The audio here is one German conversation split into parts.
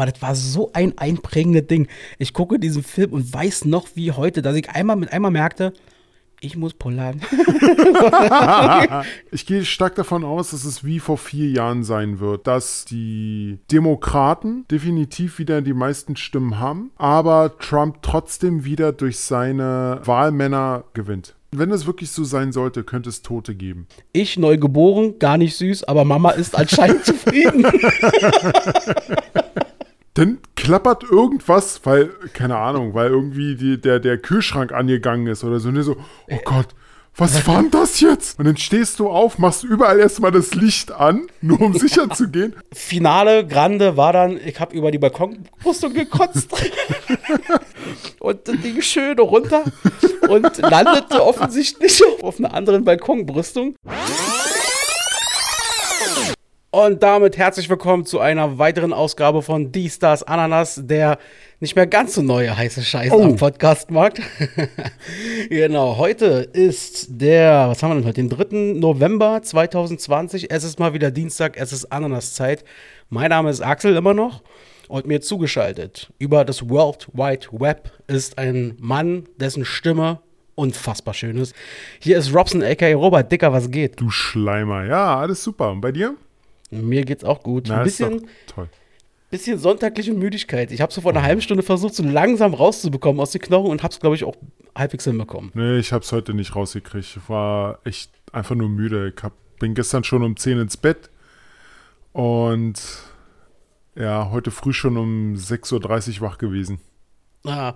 aber das war so ein einprägendes Ding. Ich gucke diesen Film und weiß noch wie heute, dass ich einmal mit einmal merkte, ich muss pullern. ich gehe stark davon aus, dass es wie vor vier Jahren sein wird, dass die Demokraten definitiv wieder die meisten Stimmen haben, aber Trump trotzdem wieder durch seine Wahlmänner gewinnt. Wenn es wirklich so sein sollte, könnte es Tote geben. Ich neu geboren, gar nicht süß, aber Mama ist anscheinend zufrieden. Dann klappert irgendwas, weil, keine Ahnung, weil irgendwie die, der, der Kühlschrank angegangen ist oder so. Und so, oh Gott, was war denn das jetzt? Und dann stehst du auf, machst überall erstmal das Licht an, nur um sicher zu gehen. Finale Grande war dann, ich habe über die Balkonbrüstung gekotzt und das Ding schön runter und landete offensichtlich auf einer anderen Balkonbrüstung. Und damit herzlich willkommen zu einer weiteren Ausgabe von Die Stars Ananas, der nicht mehr ganz so neue heiße Scheiß oh. am Podcastmarkt. genau, heute ist der, was haben wir denn heute, den 3. November 2020. Es ist mal wieder Dienstag, es ist Ananas-Zeit. Mein Name ist Axel immer noch und mir zugeschaltet über das World Wide Web ist ein Mann, dessen Stimme unfassbar schön ist. Hier ist Robson, aka Robert Dicker, was geht? Du Schleimer, ja, alles super. Und bei dir? Mir geht's auch gut. Na, Ein bisschen, bisschen sonntagliche Müdigkeit. Ich habe so vor einer halben Stunde versucht, so langsam rauszubekommen aus den Knochen und habe es, glaube ich, auch halbwegs hinbekommen. Nee, ich habe es heute nicht rausgekriegt. Ich war echt einfach nur müde. Ich hab, bin gestern schon um 10 ins Bett und ja, heute früh schon um 6.30 Uhr wach gewesen. Ah,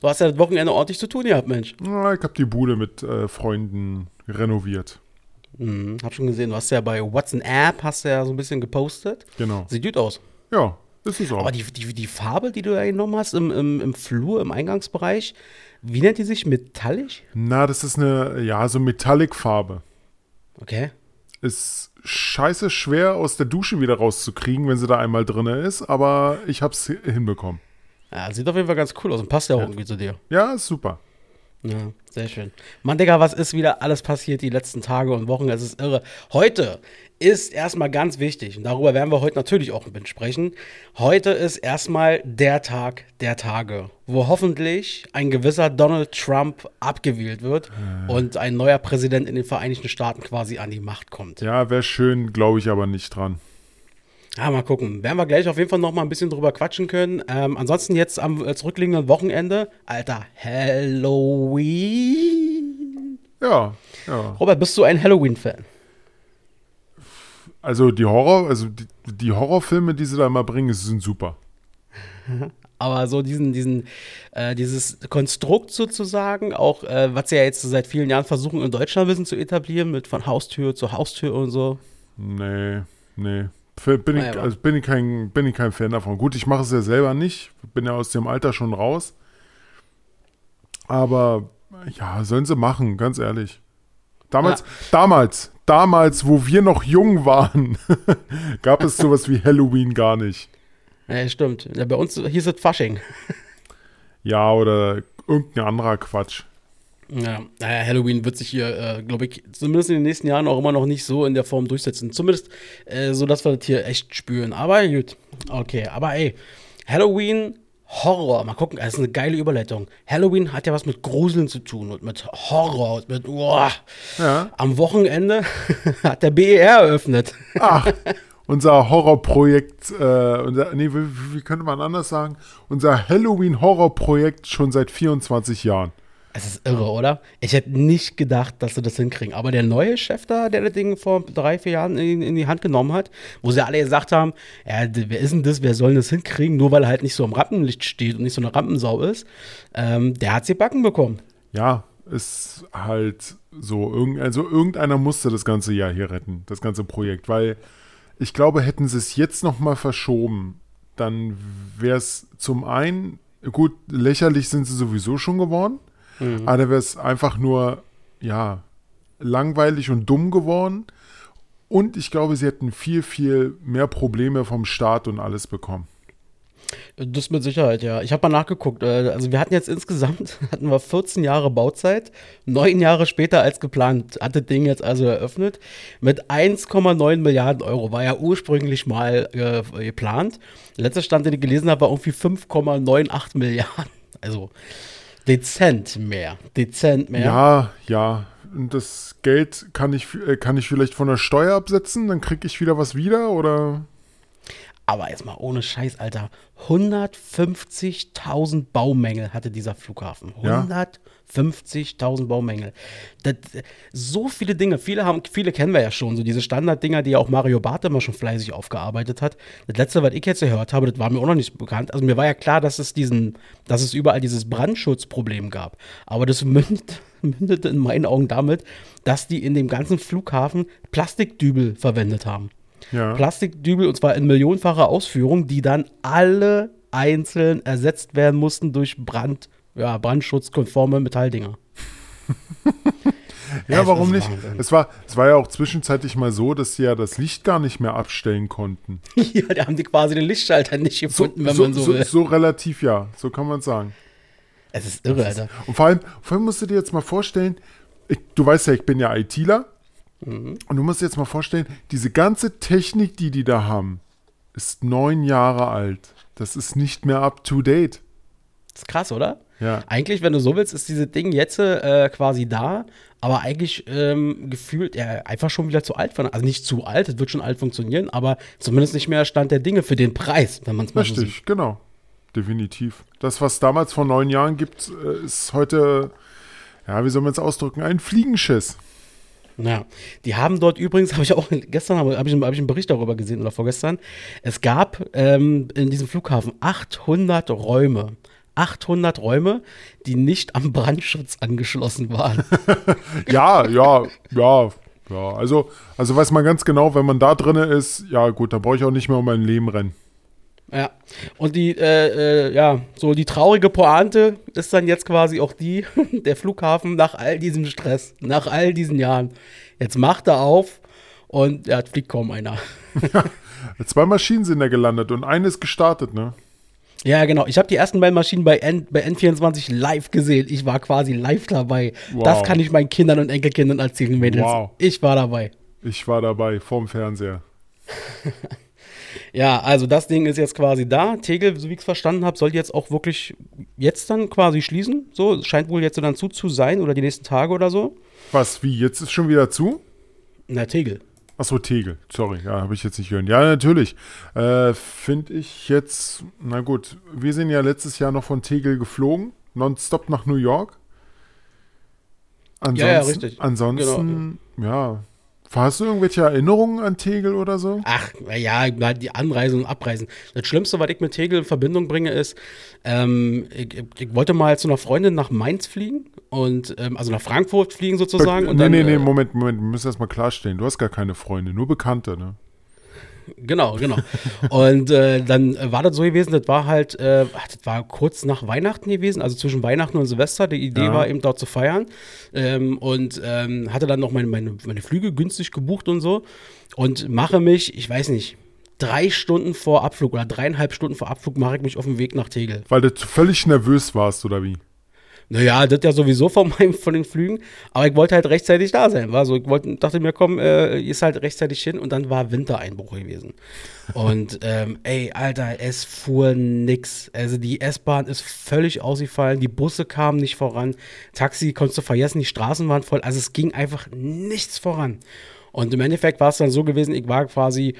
du hast ja das Wochenende ordentlich zu tun gehabt, Mensch. Ja, ich habe die Bude mit äh, Freunden renoviert. Mhm, hab schon gesehen, du hast ja bei What's an App hast ja so ein bisschen gepostet. Genau. Sieht gut aus. Ja, ist es auch. Aber die, die, die Farbe, die du da genommen hast im, im, im Flur, im Eingangsbereich, wie nennt die sich? Metallic? Na, das ist eine, ja, so Metallic-Farbe. Okay. Ist scheiße schwer aus der Dusche wieder rauszukriegen, wenn sie da einmal drin ist, aber ich hab's hinbekommen. Ja, sieht auf jeden Fall ganz cool aus und passt ja auch ja. irgendwie zu dir. Ja, ist super. Ja, sehr schön. Mann, Digga, was ist wieder alles passiert die letzten Tage und Wochen? Es ist irre. Heute ist erstmal ganz wichtig, und darüber werden wir heute natürlich auch ein bisschen sprechen. Heute ist erstmal der Tag der Tage, wo hoffentlich ein gewisser Donald Trump abgewählt wird äh. und ein neuer Präsident in den Vereinigten Staaten quasi an die Macht kommt. Ja, wäre schön, glaube ich aber nicht dran. Ja, mal gucken. Werden wir gleich auf jeden Fall noch mal ein bisschen drüber quatschen können. Ähm, ansonsten jetzt am äh, zurückliegenden Wochenende, Alter, Halloween. Ja, ja. Robert, bist du ein Halloween-Fan? Also die Horror, also die, die, Horrorfilme, die sie da immer bringen, sind super. Aber so diesen, diesen, äh, dieses Konstrukt sozusagen, auch äh, was sie ja jetzt seit vielen Jahren versuchen in Deutschland ein bisschen zu etablieren, mit von Haustür zu Haustür und so. Nee, nee. Bin ich, also bin, ich kein, bin ich kein Fan davon. Gut, ich mache es ja selber nicht. Bin ja aus dem Alter schon raus. Aber ja, sollen sie machen, ganz ehrlich. Damals, ja. damals, damals, wo wir noch jung waren, gab es sowas wie Halloween gar nicht. Ja, stimmt. Ja, bei uns hieß es Fasching. ja, oder irgendein anderer Quatsch. Ja, naja, Halloween wird sich hier, äh, glaube ich, zumindest in den nächsten Jahren auch immer noch nicht so in der Form durchsetzen. Zumindest äh, so, dass wir das hier echt spüren. Aber gut, okay. Aber ey, Halloween, Horror. Mal gucken, das ist eine geile Überleitung. Halloween hat ja was mit Gruseln zu tun und mit Horror und mit, oh. Ja. Am Wochenende hat der BER eröffnet. Ach, unser Horrorprojekt, äh, unser, nee, wie, wie könnte man anders sagen? Unser Halloween-Horrorprojekt schon seit 24 Jahren. Es ist irre, oder? Ich hätte nicht gedacht, dass sie das hinkriegen. Aber der neue Chef da, der das Ding vor drei, vier Jahren in, in die Hand genommen hat, wo sie alle gesagt haben, ja, wer ist denn das, wer soll das hinkriegen, nur weil er halt nicht so am Rampenlicht steht und nicht so eine Rampensau ist, ähm, der hat sie backen bekommen. Ja, ist halt so, also irgendeiner musste das ganze Jahr hier retten, das ganze Projekt, weil ich glaube, hätten sie es jetzt nochmal verschoben, dann wäre es zum einen, gut, lächerlich sind sie sowieso schon geworden, Mhm. Aber da wäre es einfach nur, ja, langweilig und dumm geworden. Und ich glaube, sie hätten viel, viel mehr Probleme vom Staat und alles bekommen. Das mit Sicherheit, ja. Ich habe mal nachgeguckt. äh, Also wir hatten jetzt insgesamt hatten wir 14 Jahre Bauzeit. Neun Jahre später als geplant hat das Ding jetzt also eröffnet. Mit 1,9 Milliarden Euro. War ja ursprünglich mal äh, geplant. Letzter Stand, den ich gelesen habe, war irgendwie 5,98 Milliarden. Also Dezent mehr. Dezent mehr. Ja, ja. Und das Geld kann ich, äh, kann ich vielleicht von der Steuer absetzen, dann kriege ich wieder was wieder oder. Aber erstmal ohne Scheiß, Alter. 150.000 Baumängel hatte dieser Flughafen. 150.000. 50.000 Baumängel. Das, so viele Dinge, viele, haben, viele kennen wir ja schon, so diese Standarddinger, die auch Mario Barth immer schon fleißig aufgearbeitet hat. Das letzte, was ich jetzt gehört habe, das war mir auch noch nicht bekannt. Also mir war ja klar, dass es, diesen, dass es überall dieses Brandschutzproblem gab. Aber das mündet, mündete in meinen Augen damit, dass die in dem ganzen Flughafen Plastikdübel verwendet haben. Ja. Plastikdübel und zwar in millionenfacher Ausführung, die dann alle einzeln ersetzt werden mussten durch Brand ja, brandschutzkonforme Metalldinger. Ja, warum nicht? Wahnsinn. Es war, es war ja auch zwischenzeitlich mal so, dass sie ja das Licht gar nicht mehr abstellen konnten. ja, da haben die quasi den Lichtschalter nicht gefunden, wenn man so, so, will. so relativ ja, so kann man sagen. es ist irre, Alter. Und vor allem, vor allem musst du dir jetzt mal vorstellen, ich, du weißt ja, ich bin ja ITler. Mhm. Und du musst dir jetzt mal vorstellen, diese ganze Technik, die die da haben, ist neun Jahre alt. Das ist nicht mehr up to date. Das ist krass, oder? Ja. Eigentlich, wenn du so willst, ist dieses Ding jetzt äh, quasi da, aber eigentlich ähm, gefühlt ja, einfach schon wieder zu alt. Von, also nicht zu alt, es wird schon alt funktionieren, aber zumindest nicht mehr Stand der Dinge für den Preis, wenn man es mal so sieht. Richtig, genau. Definitiv. Das, was damals vor neun Jahren gibt, äh, ist heute, ja, wie soll man es ausdrücken, ein Fliegenschiss. Ja, die haben dort übrigens, habe ich auch gestern habe hab ich, hab ich einen Bericht darüber gesehen oder vorgestern. Es gab ähm, in diesem Flughafen 800 Räume. 800 Räume, die nicht am Brandschutz angeschlossen waren. Ja, ja, ja, ja. Also, also weiß man ganz genau, wenn man da drin ist, ja gut, da brauche ich auch nicht mehr um mein Leben rennen. ja. Und die, äh, äh, ja, so die traurige Pointe ist dann jetzt quasi auch die, der Flughafen nach all diesem Stress, nach all diesen Jahren. Jetzt macht er auf und ja, fliegt kaum einer. Zwei Maschinen sind da gelandet und eine ist gestartet, ne? Ja, genau. Ich habe die ersten beiden Maschinen bei, N, bei N24 live gesehen. Ich war quasi live dabei. Wow. Das kann ich meinen Kindern und Enkelkindern erzählen, Mädels. Wow. Ich war dabei. Ich war dabei, vorm Fernseher. Ja, also das Ding ist jetzt quasi da. Tegel, so wie ich es verstanden habe, soll jetzt auch wirklich jetzt dann quasi schließen. So, scheint wohl jetzt dann zu, zu sein oder die nächsten Tage oder so. Was, wie, jetzt ist schon wieder zu? Na, Tegel. Achso, Tegel. Sorry, ja, habe ich jetzt nicht gehört. Ja, natürlich. Äh, Finde ich jetzt, na gut, wir sind ja letztes Jahr noch von Tegel geflogen, nonstop nach New York. Ansonsten, Ja, ja, richtig. Genau. Ansonsten, ja. Hast du irgendwelche Erinnerungen an Tegel oder so? Ach, ja, die Anreisen und Abreisen. Das Schlimmste, was ich mit Tegel in Verbindung bringe, ist, ähm, ich, ich- wollte mal zu einer Freundin nach Mainz fliegen und ähm, also nach Frankfurt fliegen sozusagen. und nee, dann, nee, nee, äh, Moment, Moment, wir müssen erstmal klarstellen. Du hast gar keine Freunde, nur Bekannte, ne? Genau, genau. Und äh, dann war das so gewesen, das war halt, äh, das war kurz nach Weihnachten gewesen, also zwischen Weihnachten und Silvester. Die Idee Ja. war eben dort zu feiern. Ähm, und ähm, hatte dann noch meine, meine, meine Flüge günstig gebucht und so. Und mache mich, ich weiß nicht, drei Stunden vor Abflug oder dreieinhalb Stunden vor Abflug mache ich mich auf den Weg nach Tegel. Weil du völlig nervös warst, oder wie? Naja, das ja sowieso von, meinem, von den Flügen, aber ich wollte halt rechtzeitig da sein. War so, ich wollte, dachte mir, komm, äh, ist halt rechtzeitig hin und dann war Wintereinbruch gewesen. Und ähm, ey, Alter, es fuhr nix. Also die S-Bahn ist völlig ausgefallen, die Busse kamen nicht voran, Taxi konntest du vergessen, die Straßen waren voll, also es ging einfach nichts voran. Und im Endeffekt war es dann so gewesen, ich war quasi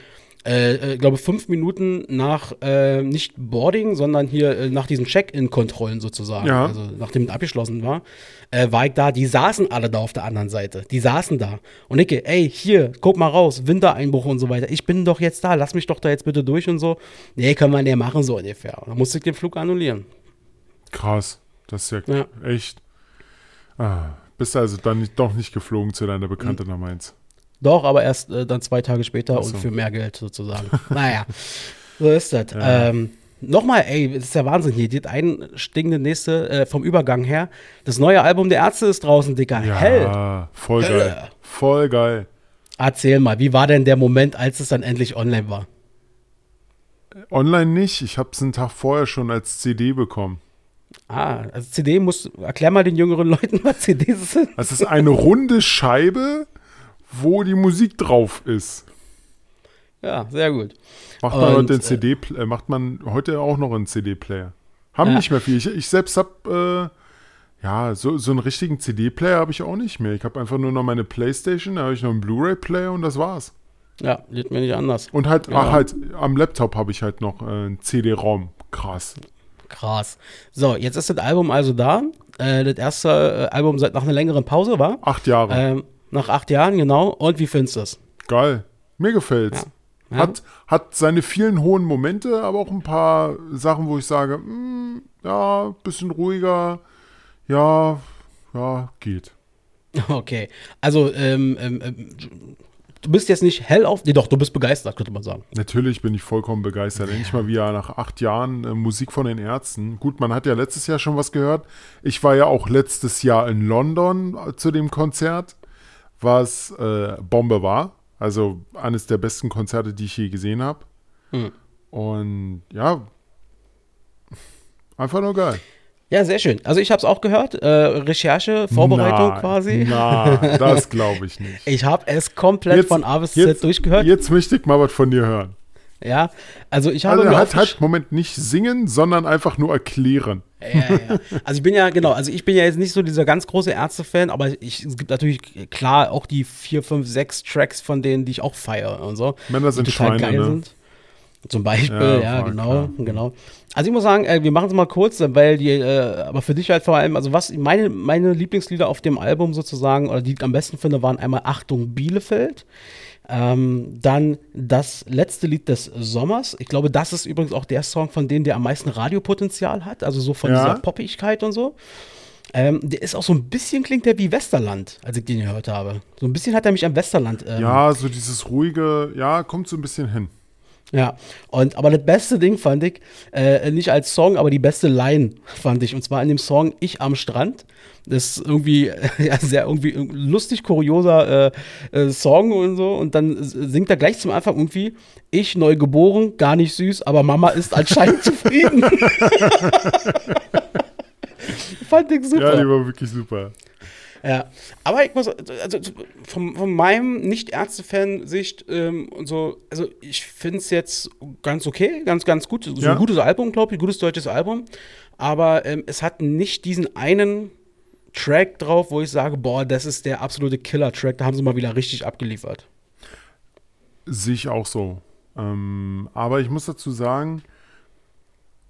äh, äh, glaube fünf Minuten nach äh, nicht Boarding, sondern hier äh, nach diesen Check-in-Kontrollen sozusagen, Ja. also nachdem es abgeschlossen war, äh, war ich da. Die saßen alle da auf der anderen Seite. Die saßen da. Und ich, ey, hier, guck mal raus, Wintereinbruch und so weiter. Ich bin doch jetzt da, lass mich doch da jetzt bitte durch und so. Nee, können wir nicht machen, so ungefähr. Da musste ich den Flug annullieren. Krass. Das ist ja, Ja. echt. Ah, bist also dann nicht, doch nicht geflogen zu deiner Bekannte nach Mainz. Doch, aber erst äh, dann zwei Tage später Ach so. und für mehr Geld sozusagen. naja, so ist das. Ja. Ähm, Nochmal, ey, das ist der Wahnsinn hier. Das einstiegende nächste äh, vom Übergang her. Das neue Album der Ärzte ist draußen, Dicker. Ja, Hell. voll Hölle. geil. Voll geil. Erzähl mal, wie war denn der Moment, als es dann endlich online war? online nicht. Ich habe es einen Tag vorher schon als CD bekommen. Ah, also CD muss, erklär mal den jüngeren Leuten, was CDs sind. Das ist eine runde Scheibe, wo die Musik drauf ist. Ja, sehr gut. Macht man, heute, den CD, äh, macht man heute auch noch einen CD-Player. Haben ja. nicht mehr viel. Ich, ich selbst habe, äh, ja, so, so einen richtigen CD-Player habe ich auch nicht mehr. Ich habe einfach nur noch meine Playstation, da habe ich noch einen Blu-ray-Player und das war's. Ja, geht mir nicht anders. Und halt, ja. ach, halt, am Laptop habe ich halt noch äh, einen CD-Raum. Krass. Krass. So, jetzt ist das Album also da. Äh, das erste äh, Album seit nach einer längeren Pause war. Acht Jahre. Ähm, nach acht Jahren, genau. Und wie findest du es? Geil. Mir gefällt's. Ja. Hat, hat seine vielen hohen Momente, aber auch ein paar Sachen, wo ich sage, mh, hm, ja, bisschen ruhiger, ja, ja, geht. Okay. Also, ähm, ähm, ähm du bist jetzt nicht hell auf. Nee, doch, du bist begeistert, könnte man sagen. Natürlich bin ich vollkommen begeistert. Ja. Endlich mal wieder nach acht Jahren äh, Musik von den Ärzten. Gut, man hat ja letztes Jahr schon was gehört. Ich war ja auch letztes Jahr in London äh, zu dem Konzert, was äh, Bombe war. Also eines der besten Konzerte, die ich je gesehen habe. Hm. Und ja, einfach nur geil. Ja, sehr schön. Also ich habe es auch gehört. Äh, Recherche, Vorbereitung na, quasi. Na, das glaube ich nicht. Ich habe es komplett jetzt, von A bis Z jetzt, durchgehört. Jetzt möchte ich mal was von dir hören. Ja, also ich habe. Also halt, halt, Moment, nicht singen, sondern einfach nur erklären. Ja, ja. Also ich bin ja, genau, also ich bin ja jetzt nicht so dieser ganz große Ärzte-Fan, aber ich, es gibt natürlich klar auch die vier, fünf, sechs Tracks von denen, die ich auch feiere und so. Männer sind die total Schweine, geil ne? sind. Zum Beispiel, ja, ja genau, klar. genau. Also ich muss sagen, äh, wir machen es mal kurz, weil die, äh, aber für dich halt vor allem, also was meine, meine Lieblingslieder auf dem Album sozusagen, oder die ich am besten finde, waren einmal Achtung Bielefeld. Ähm, dann das letzte Lied des Sommers. Ich glaube, das ist übrigens auch der Song von denen, der am meisten Radiopotenzial hat, also so von ja. dieser Poppigkeit und so. Ähm, der ist auch so ein bisschen, klingt der wie Westerland, als ich den gehört habe. So ein bisschen hat er mich am Westerland. Ähm, ja, so dieses ruhige, ja, kommt so ein bisschen hin. Ja, und aber das beste Ding fand ich, äh, nicht als Song, aber die beste Line fand ich. Und zwar in dem Song Ich am Strand. Das ist irgendwie, ja, sehr irgendwie lustig, kurioser äh, äh, Song und so. Und dann singt er gleich zum Anfang irgendwie, ich neu geboren, gar nicht süß, aber Mama ist anscheinend zufrieden. fand ich super. Ja, die war wirklich super. Ja, aber ich muss, also von, von meinem Nicht-Ärzte-Fan-Sicht ähm, und so, also ich finde es jetzt ganz okay, ganz, ganz gut. So ja. ein gutes Album, glaube ich, gutes deutsches Album. Aber ähm, es hat nicht diesen einen Track drauf, wo ich sage, boah, das ist der absolute Killer-Track, da haben sie mal wieder richtig abgeliefert. Sehe ich auch so. Ähm, aber ich muss dazu sagen,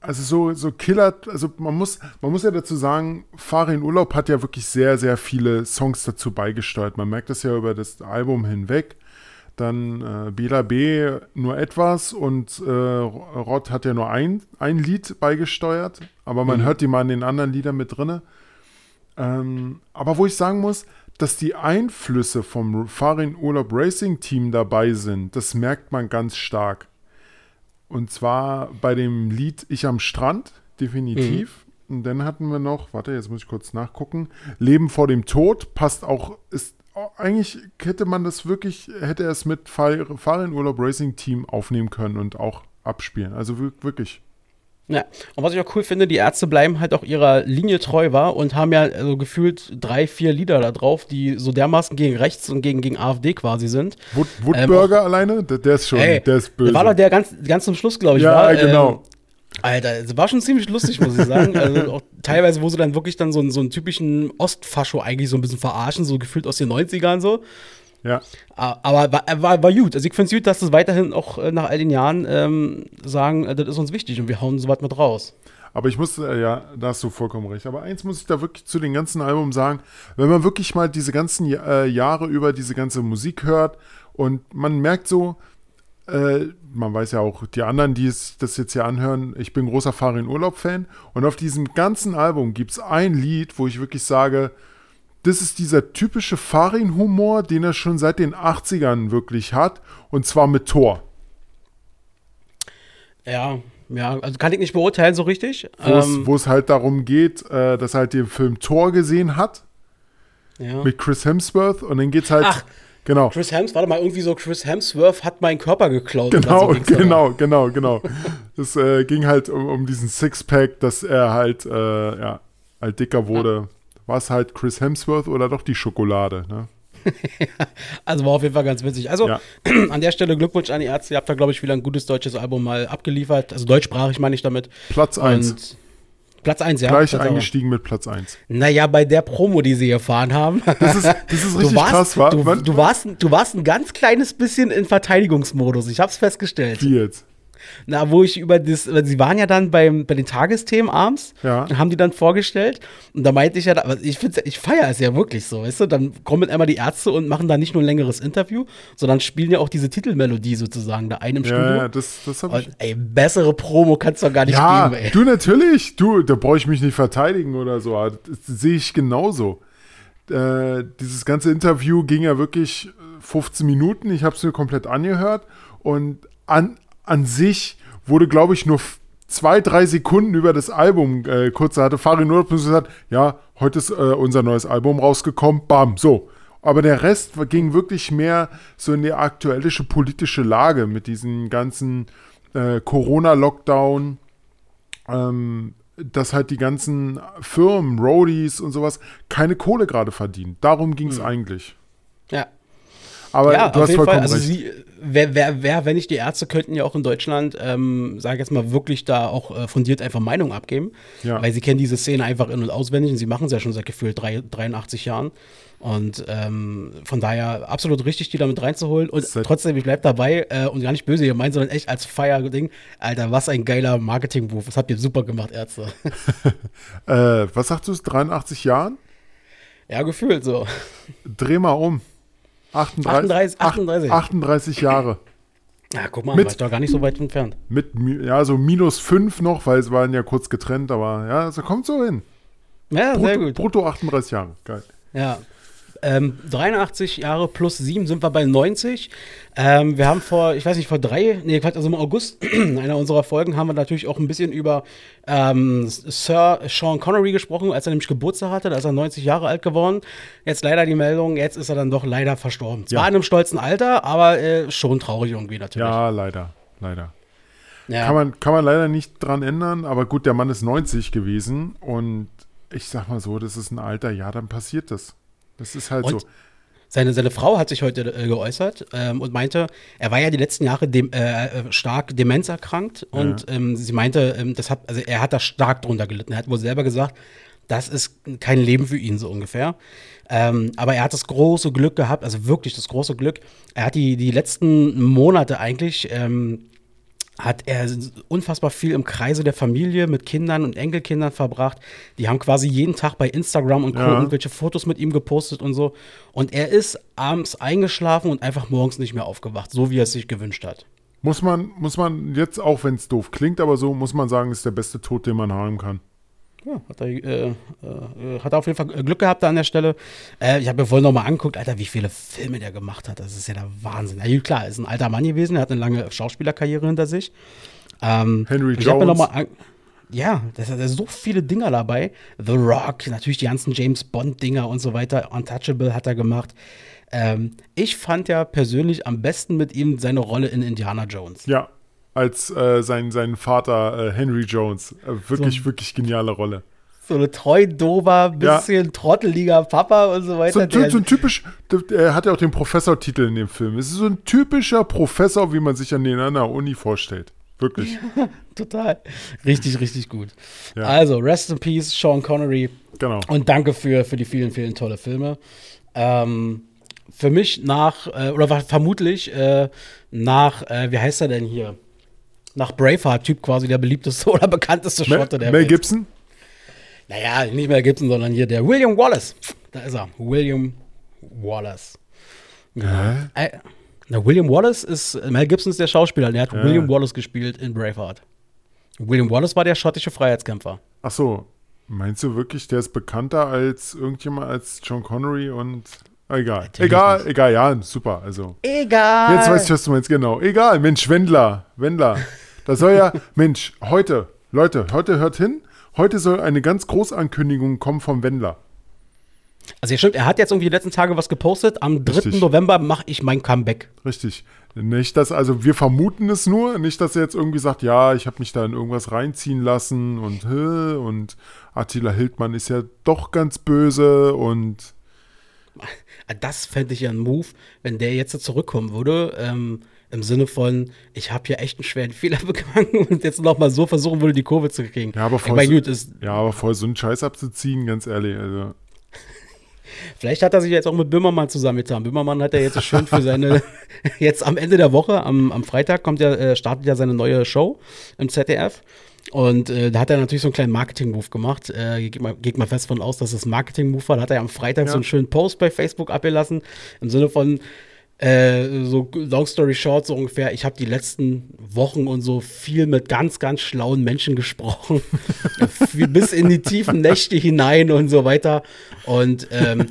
also so, so Killer, also man muss, man muss ja dazu sagen, Fahre in Urlaub hat ja wirklich sehr, sehr viele Songs dazu beigesteuert. Man merkt das ja über das Album hinweg. Dann äh, Bela B nur etwas und äh, Rod hat ja nur ein, ein Lied beigesteuert, aber man mhm. hört die mal in den anderen Liedern mit drin. Ähm, aber wo ich sagen muss, dass die Einflüsse vom Farin Urlaub Racing Team dabei sind, das merkt man ganz stark. Und zwar bei dem Lied Ich am Strand, definitiv. Mhm. Und dann hatten wir noch, warte, jetzt muss ich kurz nachgucken. Leben vor dem Tod passt auch, ist eigentlich hätte man das wirklich, hätte er es mit Fahren Urlaub Racing Team aufnehmen können und auch abspielen. Also wirklich ja, und was ich auch cool finde, die Ärzte bleiben halt auch ihrer Linie treu war und haben ja also gefühlt drei, vier Lieder da drauf, die so dermaßen gegen rechts und gegen, gegen AfD quasi sind. Wood, Woodburger ähm, alleine? Der, der, ist schon, ey, der ist böse. War doch der ganz, ganz zum Schluss, glaube ich. Ja, war, genau. Ähm, Alter, es war schon ziemlich lustig, muss ich sagen. also auch teilweise, wo sie dann wirklich dann so, so einen typischen Ostfascho eigentlich so ein bisschen verarschen, so gefühlt aus den 90ern so. Ja. Aber war, war, war gut. Also ich finde es gut, dass das weiterhin auch äh, nach all den Jahren ähm, sagen, äh, das ist uns wichtig und wir hauen so weit mit raus. Aber ich muss, äh, ja, da hast du vollkommen recht. Aber eins muss ich da wirklich zu den ganzen Alben sagen, wenn man wirklich mal diese ganzen äh, Jahre über diese ganze Musik hört und man merkt so, äh, man weiß ja auch, die anderen, die es, das jetzt hier anhören, ich bin großer Farin Urlaub-Fan und auf diesem ganzen Album gibt es ein Lied, wo ich wirklich sage, das ist dieser typische Farin-Humor, den er schon seit den 80ern wirklich hat. Und zwar mit Thor. Ja, ja, also kann ich nicht beurteilen so richtig. Wo es ähm, halt darum geht, äh, dass er halt den Film Thor gesehen hat. Ja. Mit Chris Hemsworth. Und dann geht's halt. Ach, Genau. Chris Hemsworth, warte mal, irgendwie so, Chris Hemsworth hat meinen Körper geklaut. Genau, so da. genau, genau, genau. Es äh, ging halt um, um diesen Sixpack, dass er halt, äh, ja, halt dicker wurde. War es halt Chris Hemsworth oder doch die Schokolade, ne? Also war auf jeden Fall ganz witzig. Also Ja. an der Stelle Glückwunsch an die Ärzte. Ihr habt da, glaube ich, wieder ein gutes deutsches Album mal abgeliefert. Also deutschsprachig meine ich damit. Platz 1. Und Platz 1, ja. Gleich eingestiegen mit Platz 1. Naja, bei der Promo, die sie gefahren haben. Das ist, das ist richtig du warst, krass, war. du, du, warst, du warst ein ganz kleines bisschen in Verteidigungsmodus. Ich hab's festgestellt. Wie jetzt? Na, wo ich über das, weil sie waren ja dann beim, bei den Tagesthemen abends Ja. und haben die dann vorgestellt. Und da meinte ich ja, aber ich ich feiere es ja wirklich so, weißt du? Dann kommen einmal die Ärzte und machen da nicht nur ein längeres Interview, sondern spielen ja auch diese Titelmelodie sozusagen da ein im Studio. Ja, ja, das, das habe ich. und ey, bessere Promo kannst du doch gar nicht Ja, geben, ey. du natürlich. Du, da brauche ich mich nicht verteidigen oder so. das sehe ich genauso. Äh, dieses ganze Interview ging ja wirklich äh, 15 Minuten. Ich habe es mir komplett angehört. Und an, an sich wurde, glaube ich, nur zwei, drei Sekunden über das Album äh, kurz. Da hatte Farin nur gesagt, ja, heute ist äh, unser neues Album rausgekommen. Bam, so. Aber der Rest ging wirklich mehr so in die aktuelle politische Lage mit diesen ganzen äh, Corona-Lockdown, ähm, dass halt die ganzen Firmen, Roadies und sowas keine Kohle gerade verdienen. Darum ging es eigentlich. Ja. Aber ja, du hast vollkommen Fall. Also recht. sie, wer, wer, wer, wenn nicht die Ärzte, könnten ja auch in Deutschland, ähm, sage jetzt mal, wirklich da auch äh, fundiert einfach Meinung abgeben. Ja. Weil sie kennen diese Szene einfach in- und auswendig und sie machen es ja schon seit gefühlt drei, 83 Jahren. Und ähm, von daher absolut richtig, die damit reinzuholen. Und Seit- trotzdem, ich bleib dabei äh, und gar nicht böse gemeint, sondern echt als Feier-Ding. Alter, was ein geiler Marketing-Move. Das habt ihr super gemacht, Ärzte. Äh, was sagst du, 83 Jahren? ja, gefühlt so. Dreh mal um. 38, 38, 38. 38 Jahre. Ja, guck mal, Mit- war doch gar nicht so weit entfernt. Mit, mi- ja, so minus 5 noch, weil es waren ja kurz getrennt, aber ja, so kommt so hin. Ja, sehr Brutto, gut. brutto 38 Jahre. Geil. Ja. Ähm, 83 Jahre plus 7 sind wir bei 90. Ähm, wir haben vor, ich weiß nicht, vor drei, nee, also im August, in einer unserer Folgen, haben wir natürlich auch ein bisschen über ähm, Sir Sean Connery gesprochen, als er nämlich Geburtstag hatte. Da ist er 90 Jahre alt geworden. Jetzt leider die Meldung, jetzt ist er dann doch leider verstorben. Zwar Ja. in einem stolzen Alter, aber äh, schon traurig irgendwie natürlich. Ja, leider. Leider. Ja. Kann, man, kann man leider nicht dran ändern, aber gut, der Mann ist 90 gewesen und ich sag mal so, das ist ein Alter, ja, dann passiert das. Das ist halt Und so. Seine, seine Frau hat sich heute äh, geäußert ähm, und meinte, er war ja die letzten Jahre dem, äh, äh, stark demenzerkrankt und ähm, sie meinte, ähm, das hat, also er hat da stark drunter gelitten. Er hat wohl selber gesagt, das ist kein Leben für ihn so ungefähr. Ähm, aber er hat das große Glück gehabt, also wirklich das große Glück. Er hat die, die letzten Monate eigentlich ähm, hat er unfassbar viel im Kreise der Familie mit Kindern und Enkelkindern verbracht. Die haben quasi jeden Tag bei Instagram und Co. Ja. irgendwelche Fotos mit ihm gepostet und so. Und er ist abends eingeschlafen und einfach morgens nicht mehr aufgewacht, so wie er es sich gewünscht hat. Muss man, muss man jetzt, auch wenn es doof klingt, aber so muss man sagen, ist der beste Tod, den man haben kann. Ja, hat er, äh, äh, hat er auf jeden Fall Glück gehabt da an der Stelle. Äh, ich habe mir vorhin noch mal angeguckt, Alter, wie viele Filme der gemacht hat. Das ist ja der Wahnsinn. Ja, klar, er ist ein alter Mann gewesen, er hat eine lange Schauspielerkarriere hinter sich. Ähm, Henry ich hab mir noch Jones. mal an ja, da sind so viele Dinger dabei. The Rock, natürlich die ganzen James Bond-Dinger und so weiter. Untouchable hat er gemacht. Ähm, ich fand ja persönlich am besten mit ihm seine Rolle in Indiana Jones. Ja, als äh, sein, sein Vater äh, Henry Jones. Äh, wirklich, So- wirklich geniale Rolle. So eine treu dober, bisschen trotteliger Papa und so weiter. So, ein- der- so ein typisch, er hat ja auch den Professortitel in dem Film. Es ist so ein typischer Professor, wie man sich an der Uni vorstellt. Wirklich. Total. Richtig, richtig gut. Ja. Also, rest in peace, Sean Connery. Genau. Und danke für, für die vielen, vielen tolle Filme. Ähm, für mich nach, äh, oder vermutlich äh, nach, äh, wie heißt er denn hier? Nach Braveheart-Typ quasi der beliebteste oder bekannteste Mel, Schotte der Mel Welt. Gibson? Naja, nicht mehr Gibson, sondern hier der William Wallace. Da ist er. William Wallace. Hä? Äh, na, William Wallace ist, Mel Gibson ist der Schauspieler, der hat Ja. William Wallace gespielt in Braveheart. William Wallace war der schottische Freiheitskämpfer. Ach so. Meinst du wirklich, der ist bekannter als irgendjemand als John Connery und. Egal. Natürlich Egal, nicht. egal, ja, super. Also. Egal. Jetzt weiß ich, was du meinst, genau. Egal, Mensch, Wendler, Wendler. Da soll ja, Mensch, heute, Leute, heute hört hin, heute soll eine ganz Großankündigung kommen vom Wendler. Also ja, stimmt, er hat jetzt irgendwie die letzten Tage was gepostet. Am 3. Richtig. November mache ich mein Comeback. Richtig. Nicht, dass, also wir vermuten es nur, nicht, dass er jetzt irgendwie sagt, ja, ich habe mich da in irgendwas reinziehen lassen und und Attila Hildmann ist ja doch ganz böse und Das fände ich ja ein Move, wenn der jetzt zurückkommen würde. Ähm, Im Sinne von, ich habe hier echt einen schweren Fehler begangen und jetzt noch mal so versuchen würde, die Kurve zu kriegen. ja, aber ich voll, mein, so, gut, ist, ja, aber voll so einen Scheiß abzuziehen, ganz ehrlich, also vielleicht hat er sich jetzt auch mit Böhmermann zusammengetan. Böhmermann hat ja jetzt schön für seine, jetzt am Ende der Woche, am, am Freitag, kommt ja, äh, startet ja seine neue Show im ZDF. Und äh, da hat er natürlich so einen kleinen Marketing-Move gemacht. Äh, geht, mal, geht mal fest von aus, dass es Marketing-Move war. Da hat er am Freitag Ja. so einen schönen Post bei Facebook abgelassen. Im Sinne von, äh, so long story short, so ungefähr, ich habe die letzten Wochen und so viel mit ganz, ganz schlauen Menschen gesprochen. Bis in die tiefen Nächte hinein und so weiter. Und ähm,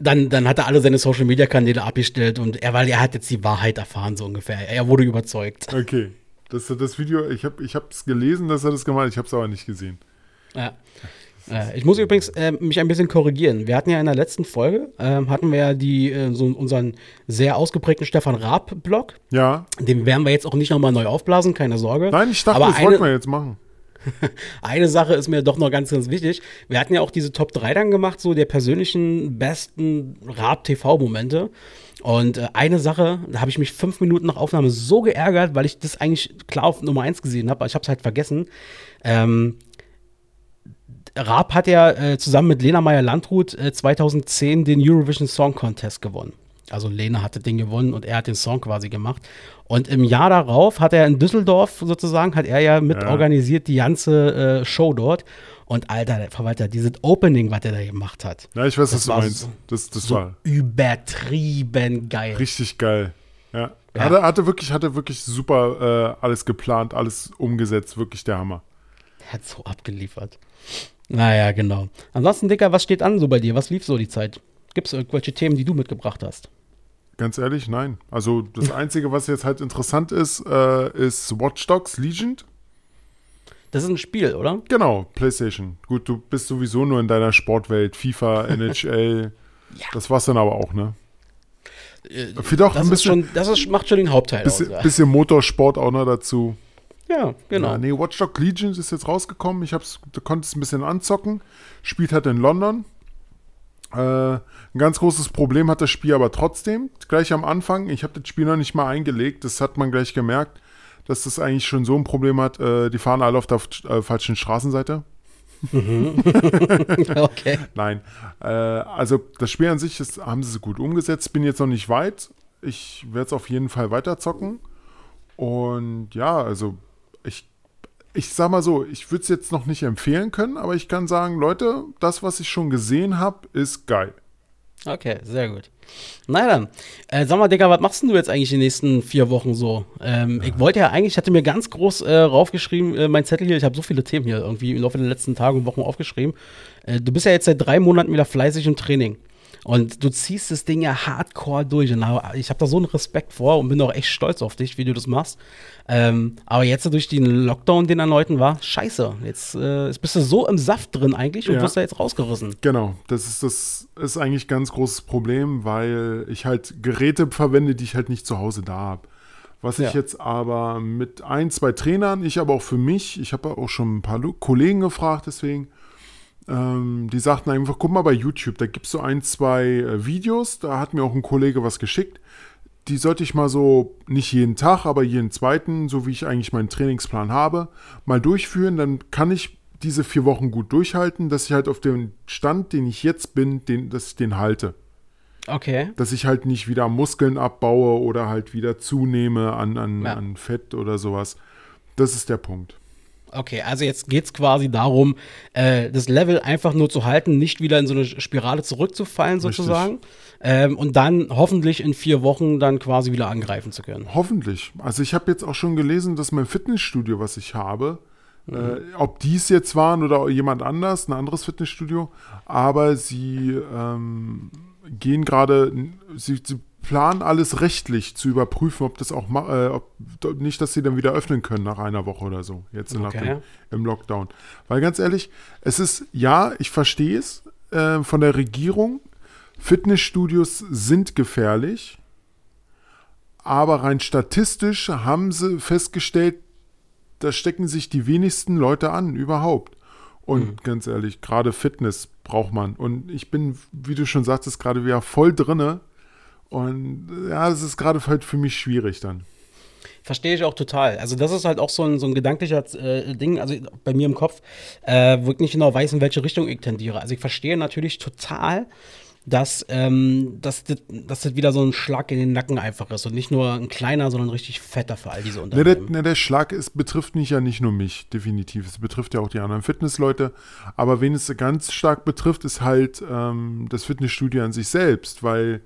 dann, dann hat er alle seine Social Media Kanäle abgestellt und er, weil er hat jetzt die Wahrheit erfahren, so ungefähr. Er wurde überzeugt. okay. Das, das Video, ich habe es gelesen, dass er das gemacht hat, ich habe es aber nicht gesehen. Ja. Ich muss übrigens äh, mich ein bisschen korrigieren. Wir hatten ja in der letzten Folge, ähm, hatten wir ja die, äh, so unseren sehr ausgeprägten Stefan Raab-Blog. Ja, Den werden wir jetzt auch nicht nochmal neu aufblasen, keine Sorge. nein, ich dachte, Aber das wollten eine, wir jetzt machen. eine Sache ist mir doch noch ganz, ganz wichtig. Wir hatten ja auch diese Top 3 dann gemacht, so der persönlichen besten Raab-TV-Momente. Und äh, eine Sache, da habe ich mich fünf Minuten nach Aufnahme so geärgert, weil ich das eigentlich klar auf Nummer 1 gesehen habe, aber ich habe es halt vergessen. Ähm, Raab hat ja äh, zusammen mit Lena Meyer-Landrut äh, 2010 den Eurovision Song Contest gewonnen. Also Lena hatte den gewonnen und er hat den Song quasi gemacht. Und im Jahr darauf hat er in Düsseldorf sozusagen, hat er ja mit Ja. organisiert die ganze äh, Show dort. Und Alter, der Verwalter, dieses Opening, was er da gemacht hat, Ja, ich weiß, Das was du meinst. so- Das, das so war übertrieben geil. richtig geil. Ja. Ja. Hatte, hatte wirklich, hatte wirklich super äh, alles geplant, alles umgesetzt, wirklich der Hammer. Er hat so abgeliefert. Naja, genau. Ansonsten, Dicker, was steht an so bei dir? Was lief so die Zeit? Gibt es irgendwelche Themen, die du mitgebracht hast? Ganz ehrlich, nein. Also das Einzige, was jetzt halt interessant ist, äh, ist Watch Dogs Legion. Das ist ein Spiel, oder? Genau, PlayStation. Gut, du bist sowieso nur in deiner Sportwelt, FIFA, NHL. Ja. Das war's dann aber auch, ne? Äh, doch Das, ein bisschen, schon, das ist, macht schon den Hauptteil bisschen, aus. Bisschen Motorsport auch noch dazu. ja genau. Ja, nee, Watch Dogs Legion ist jetzt rausgekommen. Ich hab's, du konntest ein bisschen anzocken. Spielt halt in London. Äh, ein ganz großes Problem hat das Spiel aber trotzdem. Gleich am Anfang, ich habe das Spiel noch nicht mal eingelegt. Das hat man gleich gemerkt, dass das eigentlich schon so ein Problem hat. Äh, die fahren alle auf der äh, falschen Straßenseite. okay. Nein. Äh, also das Spiel an sich ist, haben sie gut umgesetzt. Bin jetzt noch nicht weit. Ich werde es auf jeden Fall weiterzocken. Und ja, also ich, ich sag mal so, ich würde es jetzt noch nicht empfehlen können, aber ich kann sagen, Leute, das, was ich schon gesehen habe, ist geil. Okay, sehr gut. Na ja, dann. Äh, sag mal, Digga, was machst denn du jetzt eigentlich die nächsten vier Wochen so? Ähm, Ich wollte ja eigentlich, ich hatte mir ganz groß äh, raufgeschrieben, äh, mein Zettel hier, ich habe so viele Themen hier irgendwie im Laufe der letzten Tage und Wochen aufgeschrieben. Äh, du bist ja jetzt seit drei Monaten wieder fleißig im Training. Und du ziehst das Ding ja hardcore durch. Und ich habe da so einen Respekt vor und bin auch echt stolz auf dich, wie du das machst. Ähm, aber jetzt durch den Lockdown, den erneuten war, scheiße. Jetzt, äh, jetzt bist du so im Saft drin eigentlich und Ja. wirst da jetzt rausgerissen. Genau, das ist das ist eigentlich ein ganz großes Problem, weil ich halt Geräte verwende, die ich halt nicht zu Hause da habe. Was Ja. ich jetzt aber mit ein, zwei Trainern, ich aber auch für mich, ich habe auch schon ein paar Kollegen gefragt, deswegen, ähm, die sagten einfach, guck mal bei YouTube, da gibt es so ein, zwei äh, Videos, da hat mir auch ein Kollege was geschickt. Die sollte ich mal so, nicht jeden Tag, aber jeden zweiten, so wie ich eigentlich meinen Trainingsplan habe, mal durchführen. Dann kann ich diese vier Wochen gut durchhalten, dass ich halt auf dem Stand, den ich jetzt bin, den, dass ich den halte. Okay. Dass ich halt nicht wieder Muskeln abbaue oder halt wieder zunehme an, an, Ja. an Fett oder sowas. Das ist der Punkt. Okay, also jetzt geht es quasi darum, äh, das Level einfach nur zu halten, nicht wieder in so eine Spirale zurückzufallen sozusagen. Ähm, und dann hoffentlich in vier Wochen dann quasi wieder angreifen zu können. Hoffentlich. Also ich habe jetzt auch schon gelesen, dass mein Fitnessstudio, was ich habe, äh, ob dies jetzt waren oder jemand anders, ein anderes Fitnessstudio, aber sie ähm, gehen gerade, sie, sie planen alles rechtlich zu überprüfen, ob das auch, äh, ob, nicht, dass sie dann wieder öffnen können nach einer Woche oder so, jetzt nach Okay. dem, im Lockdown. Weil ganz ehrlich, es ist, ja, ich verstehe es, äh, von der Regierung, Fitnessstudios sind gefährlich, aber rein statistisch haben sie festgestellt, da stecken sich die wenigsten Leute an überhaupt. Und mhm. ganz ehrlich, gerade Fitness braucht man. Und ich bin, wie du schon sagtest, gerade wieder voll drinne. Und ja, es ist gerade halt für mich schwierig dann. Verstehe ich auch total. Also das ist halt auch so ein, so ein gedanklicher äh, Ding, also bei mir im Kopf, äh, wo ich nicht genau weiß, in welche Richtung ich tendiere. Also ich verstehe natürlich total, dass, ähm, dass, das, dass das wieder so ein Schlag in den Nacken einfach ist und nicht nur ein kleiner, sondern ein richtig fetter für all diese Unternehmen. Ne, der, ne, der Schlag ist, betrifft nicht ja nicht nur mich, definitiv. Es betrifft ja auch die anderen Fitnessleute. Aber wen es ganz stark betrifft, ist halt ähm, das Fitnessstudio an sich selbst, weil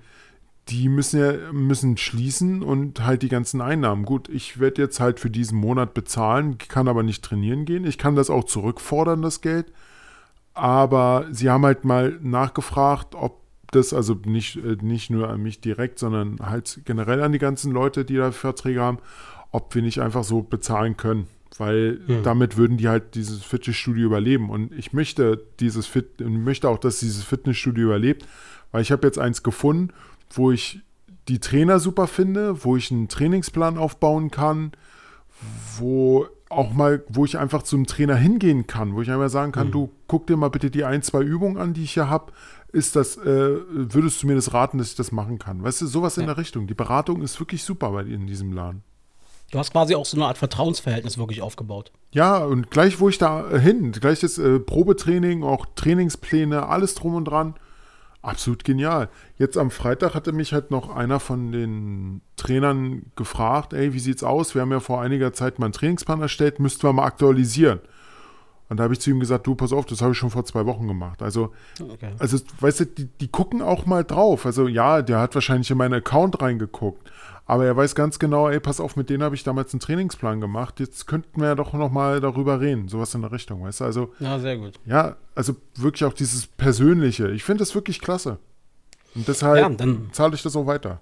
die müssen ja müssen schließen und halt die ganzen Einnahmen. Gut, ich werde jetzt halt für diesen Monat bezahlen, kann aber nicht trainieren gehen. Ich kann das auch zurückfordern, das Geld. Aber sie haben halt mal nachgefragt, ob das, also nicht, äh, nicht nur an mich direkt, sondern halt generell an die ganzen Leute, die da Verträge haben, ob wir nicht einfach so bezahlen können. Weil mhm. damit würden die halt dieses Fitnessstudio überleben. Und ich möchte dieses Fit, möchte auch, dass dieses Fitnessstudio überlebt, weil ich habe jetzt eins gefunden, wo ich die Trainer super finde, wo ich einen Trainingsplan aufbauen kann, wo auch mal, wo ich einfach zum Trainer hingehen kann, wo ich einfach sagen kann, mhm. du guck dir mal bitte die ein, zwei Übungen an, die ich hier habe. Ist das, äh, würdest du mir das raten, dass ich das machen kann? Weißt du, sowas ja. in der Richtung. Die Beratung ist wirklich super bei in diesem Laden. Du hast quasi auch so eine Art Vertrauensverhältnis wirklich aufgebaut. Ja, und gleich, wo ich da hin, gleich das äh, Probetraining, auch Trainingspläne, alles drum und dran. Absolut genial. Jetzt am Freitag hatte mich halt noch einer von den Trainern gefragt, ey, wie sieht's aus? Wir haben ja vor einiger Zeit mal einen Trainingsplan erstellt, müssten wir mal aktualisieren. Und da habe ich zu ihm gesagt, du, pass auf, das habe ich schon vor zwei Wochen gemacht. Also, okay. also weißt du, die, die gucken auch mal drauf. Also ja, der hat wahrscheinlich in meinen Account reingeguckt. Aber er weiß ganz genau, ey, pass auf, mit denen habe ich damals einen Trainingsplan gemacht. Jetzt könnten wir ja doch noch mal darüber reden. Sowas in der Richtung, weißt du? Also, ja, sehr gut. Ja, also wirklich auch dieses Persönliche. Ich finde das wirklich klasse. Und deshalb ja, zahle ich das auch weiter.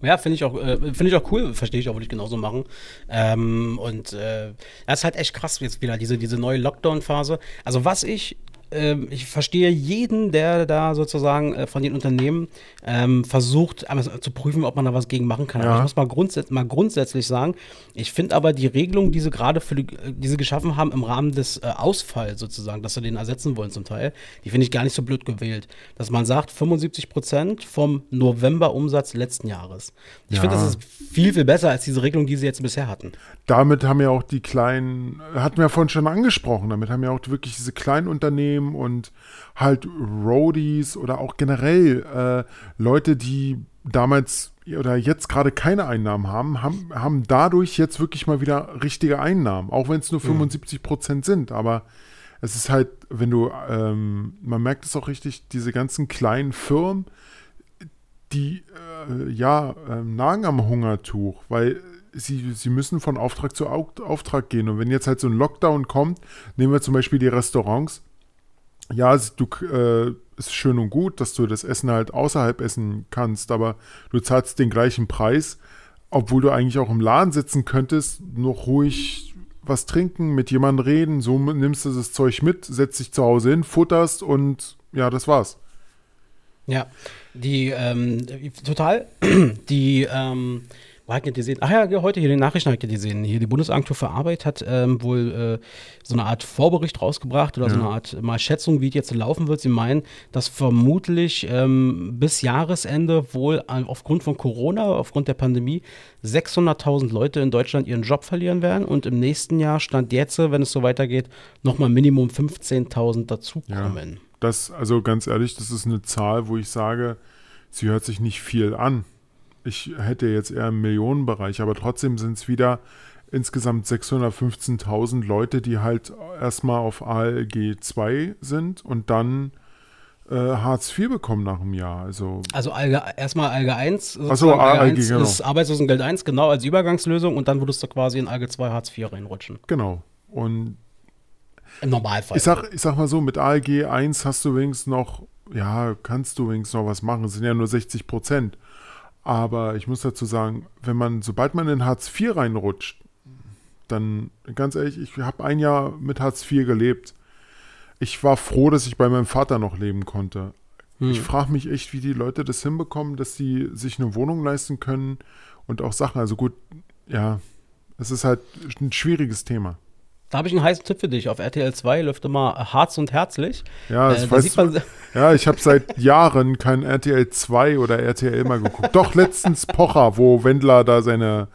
Ja, finde ich auch, äh, finde ich auch cool, verstehe ich auch, würde ich genauso machen. Ähm, und äh, das ist halt echt krass jetzt wieder, diese, diese neue Lockdown-Phase. Also was ich ähm, ich verstehe jeden, der da sozusagen äh, von den Unternehmen ähm, versucht zu prüfen, ob man da was gegen machen kann. Ja. Aber ich muss mal, grundsätzlich, mal grundsätzlich sagen, ich finde aber die Regelung, die sie gerade für die, die sie geschaffen haben im Rahmen des äh, Ausfalls sozusagen, dass sie den ersetzen wollen zum Teil, die finde ich gar nicht so blöd gewählt. Dass man sagt, 75 Prozent vom November-Umsatz letzten Jahres. Ich ja. finde, das ist viel, viel besser als diese Regelung, die sie jetzt bisher hatten. Damit haben ja auch die kleinen, hatten wir ja vorhin schon angesprochen, damit haben ja auch wirklich diese kleinen Unternehmen Unternehmen und halt Roadies oder auch generell äh, Leute, die damals oder jetzt gerade keine Einnahmen haben, haben, haben dadurch jetzt wirklich mal wieder richtige Einnahmen, auch wenn es nur 75 Prozent sind. Aber es ist halt, wenn du, ähm, man merkt es auch richtig, diese ganzen kleinen Firmen, die äh, ja äh, nagen am Hungertuch, weil sie, sie müssen von Auftrag zu Auftrag gehen. Und wenn jetzt halt so ein Lockdown kommt, nehmen wir zum Beispiel die Restaurants, ja, du äh, ist schön und gut, dass du das Essen halt außerhalb essen kannst, aber du zahlst den gleichen Preis, obwohl du eigentlich auch im Laden sitzen könntest, noch ruhig was trinken, mit jemandem reden, so nimmst du das Zeug mit, setzt dich zu Hause hin, futterst und ja, das war's. Ja, die ähm, total, die ähm, hat gesehen? Ach ja, heute hier in den Nachrichten habe ich gesehen. Hier die Bundesagentur für Arbeit hat ähm, wohl äh, so eine Art Vorbericht rausgebracht oder ja. so eine Art mal Schätzung, wie es jetzt laufen wird. Sie meinen, dass vermutlich ähm, bis Jahresende wohl aufgrund von Corona, aufgrund der Pandemie, 600.000 Leute in Deutschland ihren Job verlieren werden und im nächsten Jahr stand jetzt, wenn es so weitergeht, nochmal Minimum 15.000 dazukommen. Ja, das, also ganz ehrlich, das ist eine Zahl, wo ich sage, sie hört sich nicht viel an ich hätte jetzt eher im Millionenbereich, aber trotzdem sind es wieder insgesamt 615.000 Leute, die halt erstmal auf ALG 2 sind und dann äh, Hartz IV bekommen nach einem Jahr. Also, also Alge, erstmal Alge 1, also ALG, 1 genau. ist Arbeitslosengeld 1, genau als Übergangslösung und dann würdest du quasi in Alge 2 Hartz IV reinrutschen. Genau. Und im Normalfall. Ich sag, ich sag mal so, mit ALG 1 hast du wenigstens noch, ja, kannst du wenigstens noch was machen. Es sind ja nur 60 Prozent. Aber ich muss dazu sagen, wenn man, sobald man in Hartz IV reinrutscht, dann, ganz ehrlich, ich habe ein Jahr mit Hartz IV gelebt. ich war froh, dass ich bei meinem Vater noch leben konnte. Hm. Ich frage mich echt, wie die Leute das hinbekommen, dass sie sich eine Wohnung leisten können und auch Sachen. Also gut, ja, es ist halt ein schwieriges Thema. Da habe ich einen heißen Tipp für dich. Auf RTL 2 läuft immer Harz und Herzlich. Ja, das Äh, da sieht man- ja ich habe seit Jahren kein RTL 2 oder RTL mal geguckt. Doch letztens Pocher, wo Wendler da seine,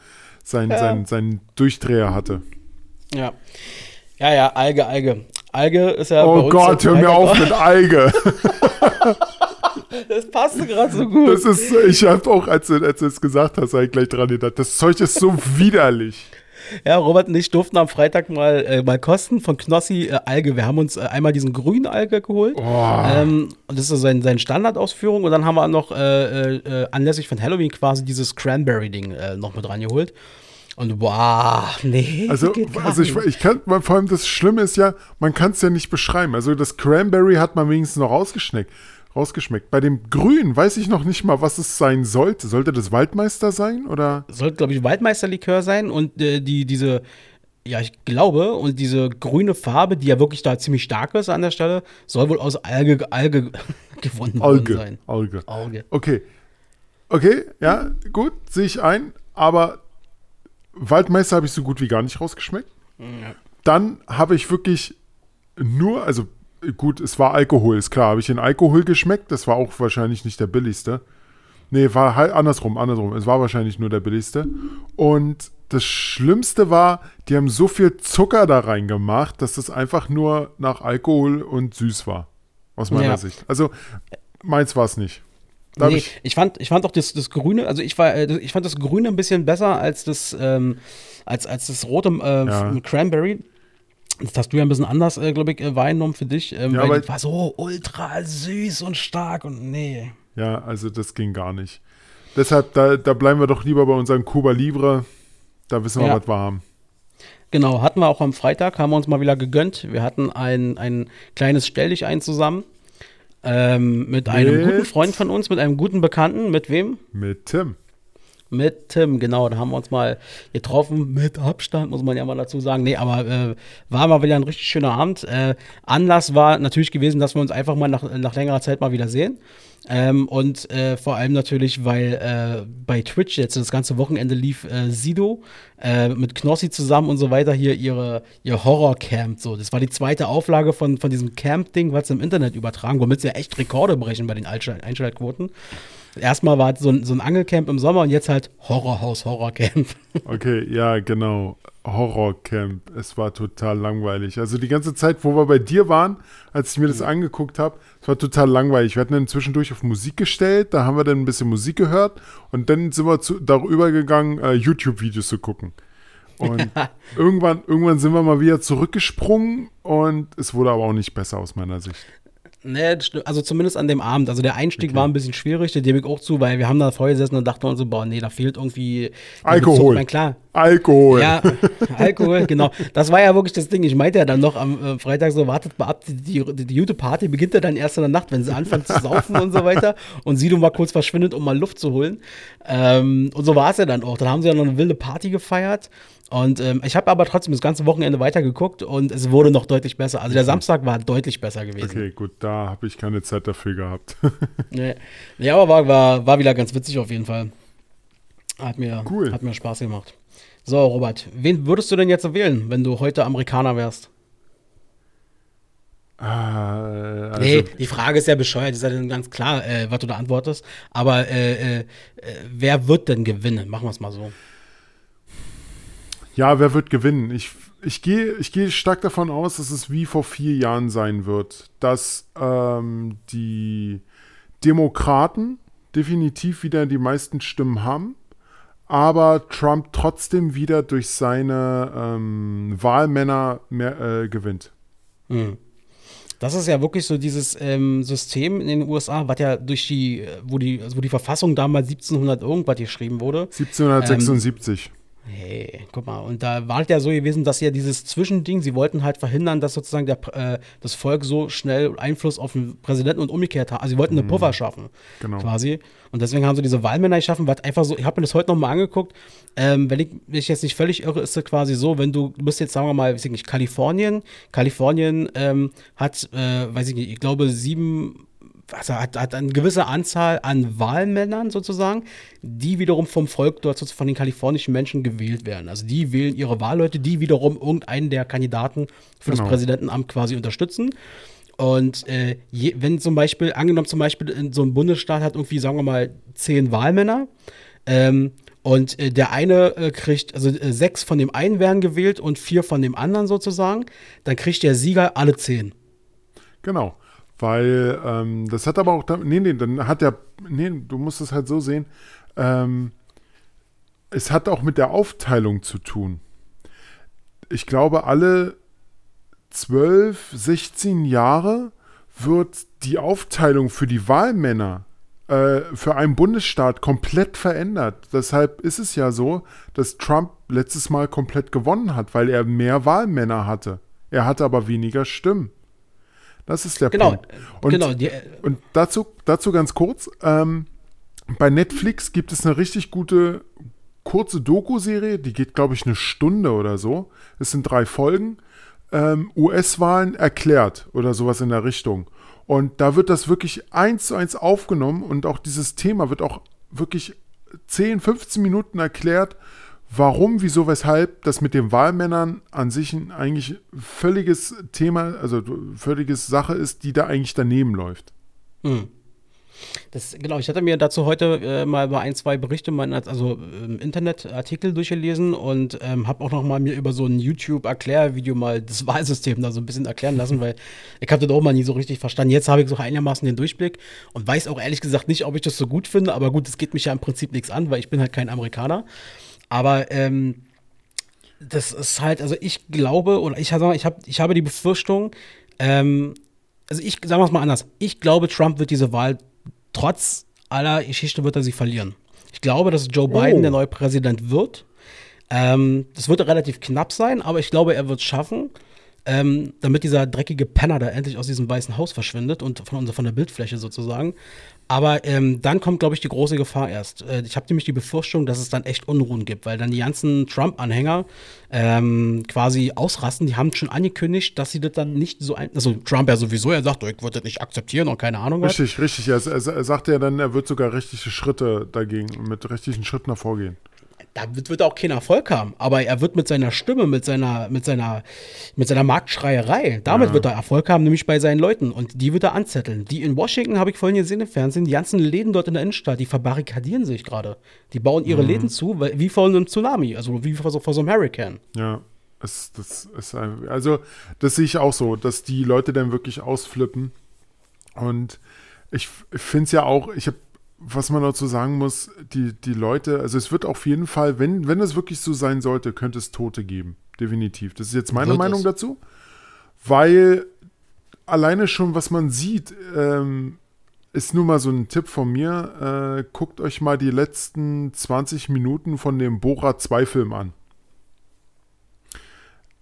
sein, sein, seinen Durchdreher hatte. Ja. Ja, ja, Alge, Alge. Alge ist ja bei Oh Gott, hör mir auf mit Alge. Das passte gerade so gut. Das ist, ich habe auch, als du, als du es gesagt hast, ich gleich dran gedacht. Das Zeug ist so widerlich. Ja, Robert und ich durften am Freitag mal, äh, mal kosten von Knossi äh, Alge. Wir haben uns äh, einmal diesen grünen Alge geholt. Oh. Ähm, und das ist so sein, seine Standardausführung. Und dann haben wir noch äh, äh, anlässlich von Halloween quasi dieses Cranberry-Ding äh, noch mit rangeholt. Und wow, nee. Also, also ich, ich kann, vor allem das Schlimme ist ja, man kann es ja nicht beschreiben. Also das Cranberry hat man wenigstens noch rausgeschmeckt. Rausgeschmeckt. Bei dem Grün weiß ich noch nicht mal, was es sein sollte. Sollte das Waldmeister sein oder? Sollte, glaube ich, Waldmeisterlikör sein und äh, die, diese, ja, ich glaube, und diese grüne Farbe, die ja wirklich da ziemlich stark ist an der Stelle, soll wohl aus Alge, Alge gewonnen worden Alge. sein. Alge. Auge. Okay. Okay, ja, gut, sehe ich ein. Aber Waldmeister habe ich so gut wie gar nicht rausgeschmeckt. Dann habe ich wirklich nur, also gut, es war Alkohol, ist klar. Habe ich den Alkohol geschmeckt? Das war auch wahrscheinlich nicht der billigste. Nee, war halt andersrum, andersrum. Es war wahrscheinlich nur der billigste. Und das Schlimmste war, die haben so viel Zucker da reingemacht, dass das einfach nur nach Alkohol und süß war. Aus meiner Ja. Sicht. Also, meins war es nicht. Da Nee, ich, ich, fand, ich fand auch das, das Grüne, also ich, war, äh, ich fand das Grüne ein bisschen besser als das, ähm, als, als das rote äh, Ja. Cranberry. Das hast du ja ein bisschen anders, äh, glaube ich, äh, wahrgenommen für dich. Ähm, Ja, weil das war so ultra süß und stark und nee. ja, also das ging gar nicht. Deshalb, da, da bleiben wir doch lieber bei unserem Cuba Libre. Da wissen wir, Ja. was wir haben. Genau, hatten wir auch am Freitag, haben wir uns mal wieder gegönnt. Wir hatten ein, ein kleines Stell dich ein zusammen. Ähm, mit einem Mit? guten Freund von uns, mit einem guten Bekannten. Mit wem? Mit Tim. Mit Tim, genau. Da haben wir uns mal getroffen. Mit Abstand, muss man ja mal dazu sagen. Nee, aber äh, war mal wieder ein richtig schöner Abend. Äh, Anlass war natürlich gewesen, dass wir uns einfach mal nach, nach längerer Zeit mal wieder sehen. Ähm, und äh, vor allem natürlich, weil äh, bei Twitch jetzt das ganze Wochenende lief äh, Sido äh, mit Knossi zusammen und so weiter hier ihre, ihr Horror-Camp. So. Das war die zweite Auflage von, von diesem Camp-Ding, was im Internet übertragen, womit sie ja echt Rekorde brechen bei den Einschalt Einschaltquoten. Erstmal war es so ein, so ein Angelcamp im Sommer und jetzt halt Horrorhaus, Horrorcamp. Okay, ja, genau. Horrorcamp. Es war total langweilig. Also die ganze Zeit, wo wir bei dir waren, als ich mir das angeguckt habe, es war total langweilig. Wir hatten dann zwischendurch auf Musik gestellt, da haben wir dann ein bisschen Musik gehört und dann sind wir zu, darüber gegangen, äh, YouTube-Videos zu gucken. Und irgendwann, irgendwann sind wir mal wieder zurückgesprungen und es wurde aber auch nicht besser aus meiner Sicht. Stimmt. also zumindest an dem Abend. Also der Einstieg war ein bisschen schwierig, der gebe ich auch zu, weil wir haben da vorher gesessen und dachten uns so, boah, nee, da fehlt irgendwie Alkohol. Bezug. Ich mein, klar, Alkohol. Ja, Alkohol, genau. Das war ja wirklich das Ding. Ich meinte ja dann noch am äh, Freitag so, wartet mal ab, die, die, die gute Party beginnt ja dann erst in der Nacht, wenn sie anfangen zu saufen und so weiter. Und Sido mal kurz verschwindet, um mal Luft zu holen. Ähm, und so war es ja dann auch. Dann haben sie ja noch eine wilde Party gefeiert. Und ähm, ich habe aber trotzdem das ganze Wochenende weitergeguckt und es wurde noch deutlich besser. Also der Samstag war deutlich besser gewesen. Okay, gut, da habe ich keine Zeit dafür gehabt. Nee, nee aber war, war, war wieder ganz witzig auf jeden Fall. Hat mir, Cool. hat mir Spaß gemacht. So, Robert, wen würdest du denn jetzt wählen, wenn du heute Amerikaner wärst? Ah, also, nee, die Frage ist ja bescheuert, ist ja dann ganz klar, äh, was du da antwortest. Aber äh, äh, äh, wer wird denn gewinnen? Machen wir es mal so. Ja, wer wird gewinnen? Ich, ich gehe ich gehe stark davon aus, dass es wie vor vier Jahren sein wird, dass ähm, die Demokraten definitiv wieder die meisten Stimmen haben, aber Trump trotzdem wieder durch seine ähm, Wahlmänner mehr, äh, gewinnt. Hm. Das ist ja wirklich so dieses ähm, System in den USA, was ja durch die, äh, wo die, also wo die Verfassung damals 1700 irgendwas geschrieben wurde. 1776. Hey, guck mal, und da war es ja so gewesen, dass ja dieses Zwischending, sie wollten halt verhindern, dass sozusagen der, äh, das Volk so schnell Einfluss auf den Präsidenten und umgekehrt hat. Also sie wollten eine Puffer schaffen, Genau. quasi. Und deswegen haben sie diese Wahlmänner geschaffen, was einfach so, ich habe mir das heute nochmal angeguckt, ähm, wenn ich mich jetzt nicht völlig irre, ist es quasi so, wenn du, du bist jetzt, sagen wir mal, weiß ich nicht, Kalifornien, Kalifornien ähm, hat, äh, weiß ich nicht, ich glaube sieben also hat, hat eine gewisse Anzahl an Wahlmännern sozusagen, die wiederum vom Volk dort sozusagen von den kalifornischen Menschen gewählt werden. Also die wählen ihre Wahlleute, die wiederum irgendeinen der Kandidaten für Genau. das Präsidentenamt quasi unterstützen. Und äh, je, wenn zum Beispiel, angenommen zum Beispiel in so einem Bundesstaat hat irgendwie, sagen wir mal, zehn Wahlmänner, ähm, und äh, der eine äh, kriegt, also äh, sechs von dem einen werden gewählt und vier von dem anderen sozusagen, dann kriegt der Sieger alle zehn. Genau. Weil ähm, das hat aber auch, nee, nee, dann hat der, nee, du musst es halt so sehen, ähm, es hat auch mit der Aufteilung zu tun. Ich glaube, alle 12, 16 Jahre wird die Aufteilung für die Wahlmänner äh, für einen Bundesstaat komplett verändert. Deshalb ist es ja so, dass Trump letztes Mal komplett gewonnen hat, weil er mehr Wahlmänner hatte. Er hatte aber weniger Stimmen. Das ist der Genau, Punkt. Und, genau. Die, und dazu, dazu ganz kurz. Ähm, bei Netflix gibt es eine richtig gute kurze Doku-Serie, die geht, glaube ich, eine Stunde oder so. Es sind drei Folgen. Ähm, US-Wahlen erklärt oder sowas in der Richtung. Und da wird das wirklich eins zu eins aufgenommen und auch dieses Thema wird auch wirklich 10, 15 Minuten erklärt, warum, wieso, weshalb das mit den Wahlmännern an sich eigentlich völliges Thema, also völliges Sache ist, die da eigentlich daneben läuft. Hm. Das, genau, ich hatte mir dazu heute äh, mal über ein, zwei Berichte, mein, also im Internet Artikel durchgelesen und ähm, habe auch noch mal mir über so ein YouTube-Erklärvideo mal das Wahlsystem da so ein bisschen erklären lassen, weil ich habe das auch mal nie so richtig verstanden. Jetzt habe ich so einigermaßen den Durchblick und weiß auch ehrlich gesagt nicht, ob ich das so gut finde, aber gut, es geht mich ja im Prinzip nichts an, weil ich bin halt kein Amerikaner. Aber ähm, das ist halt, also ich glaube, oder ich, sag ich, hab, ich habe die Befürchtung, ähm, also ich sagen wir es mal anders, ich glaube, Trump wird diese Wahl trotz aller Geschichte wird er sie verlieren. Ich glaube, dass Joe Biden Oh. der neue Präsident wird. Ähm, das wird relativ knapp sein, aber ich glaube, er wird es schaffen, ähm, damit dieser dreckige Penner da endlich aus diesem weißen Haus verschwindet und von, von der Bildfläche sozusagen. Aber ähm, dann kommt, glaube ich, die große Gefahr erst. Äh, ich habe nämlich die Befürchtung, dass es dann echt Unruhen gibt, weil dann die ganzen Trump-Anhänger ähm, quasi ausrasten. Die haben schon angekündigt, dass sie das dann nicht so ein. Also Trump ja sowieso, er sagt, ich würde das nicht akzeptieren und keine Ahnung was. Richtig, richtig. Er, er, sagte ja dann, er wird sogar richtige Schritte dagegen, mit richtigen Schritten hervorgehen. Damit wird er auch keinen Erfolg haben. Aber er wird mit seiner Stimme, mit seiner, mit seiner, mit seiner Marktschreierei, damit Ja. wird er Erfolg haben, nämlich bei seinen Leuten. Und die wird er anzetteln. Die in Washington, habe ich vorhin gesehen im Fernsehen, die ganzen Läden dort in der Innenstadt, die verbarrikadieren sich gerade. Die bauen ihre Läden zu, wie vor einem Tsunami, also wie vor so, vor so einem Hurricane. Ja, es, das ist ein- also das sehe ich auch so, dass die Leute dann wirklich ausflippen. Und ich, ich finde es ja auch, ich habe, was man dazu sagen muss, die, die Leute, also es wird auf jeden Fall, wenn, wenn es wirklich so sein sollte, könnte es Tote geben. Definitiv. Das ist jetzt meine Wird Meinung es. dazu. Weil alleine schon, was man sieht, ähm, ist nur mal so ein Tipp von mir. Äh, guckt euch mal die letzten 20 Minuten von dem Borat 2 Film an.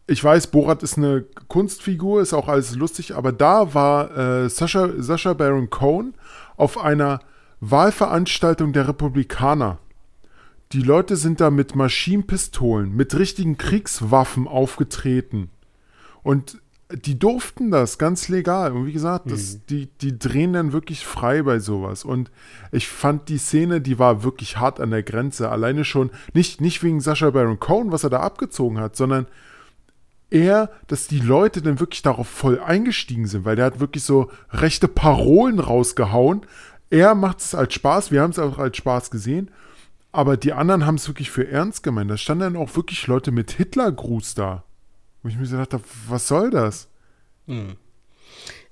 Ich weiß, Borat ist eine Kunstfigur, ist auch alles lustig, aber da war äh, Sascha, Sascha Baron Cohen auf einer Wahlveranstaltung der Republikaner. Die Leute sind da mit Maschinenpistolen, mit richtigen Kriegswaffen aufgetreten. Und die durften das ganz legal. Und wie gesagt, das, die, die drehen dann wirklich frei bei sowas. Und ich fand die Szene, die war wirklich hart an der Grenze. Alleine schon, nicht, nicht wegen Sascha Baron Cohen, was er da abgezogen hat, sondern eher, dass die Leute dann wirklich darauf voll eingestiegen sind, weil der hat wirklich so rechte Parolen rausgehauen. Er macht es als Spaß, wir haben es auch als Spaß gesehen, aber die anderen haben es wirklich für ernst gemeint. Da standen dann auch wirklich Leute mit Hitlergruß da. Wo ich mir so dachte, was soll das?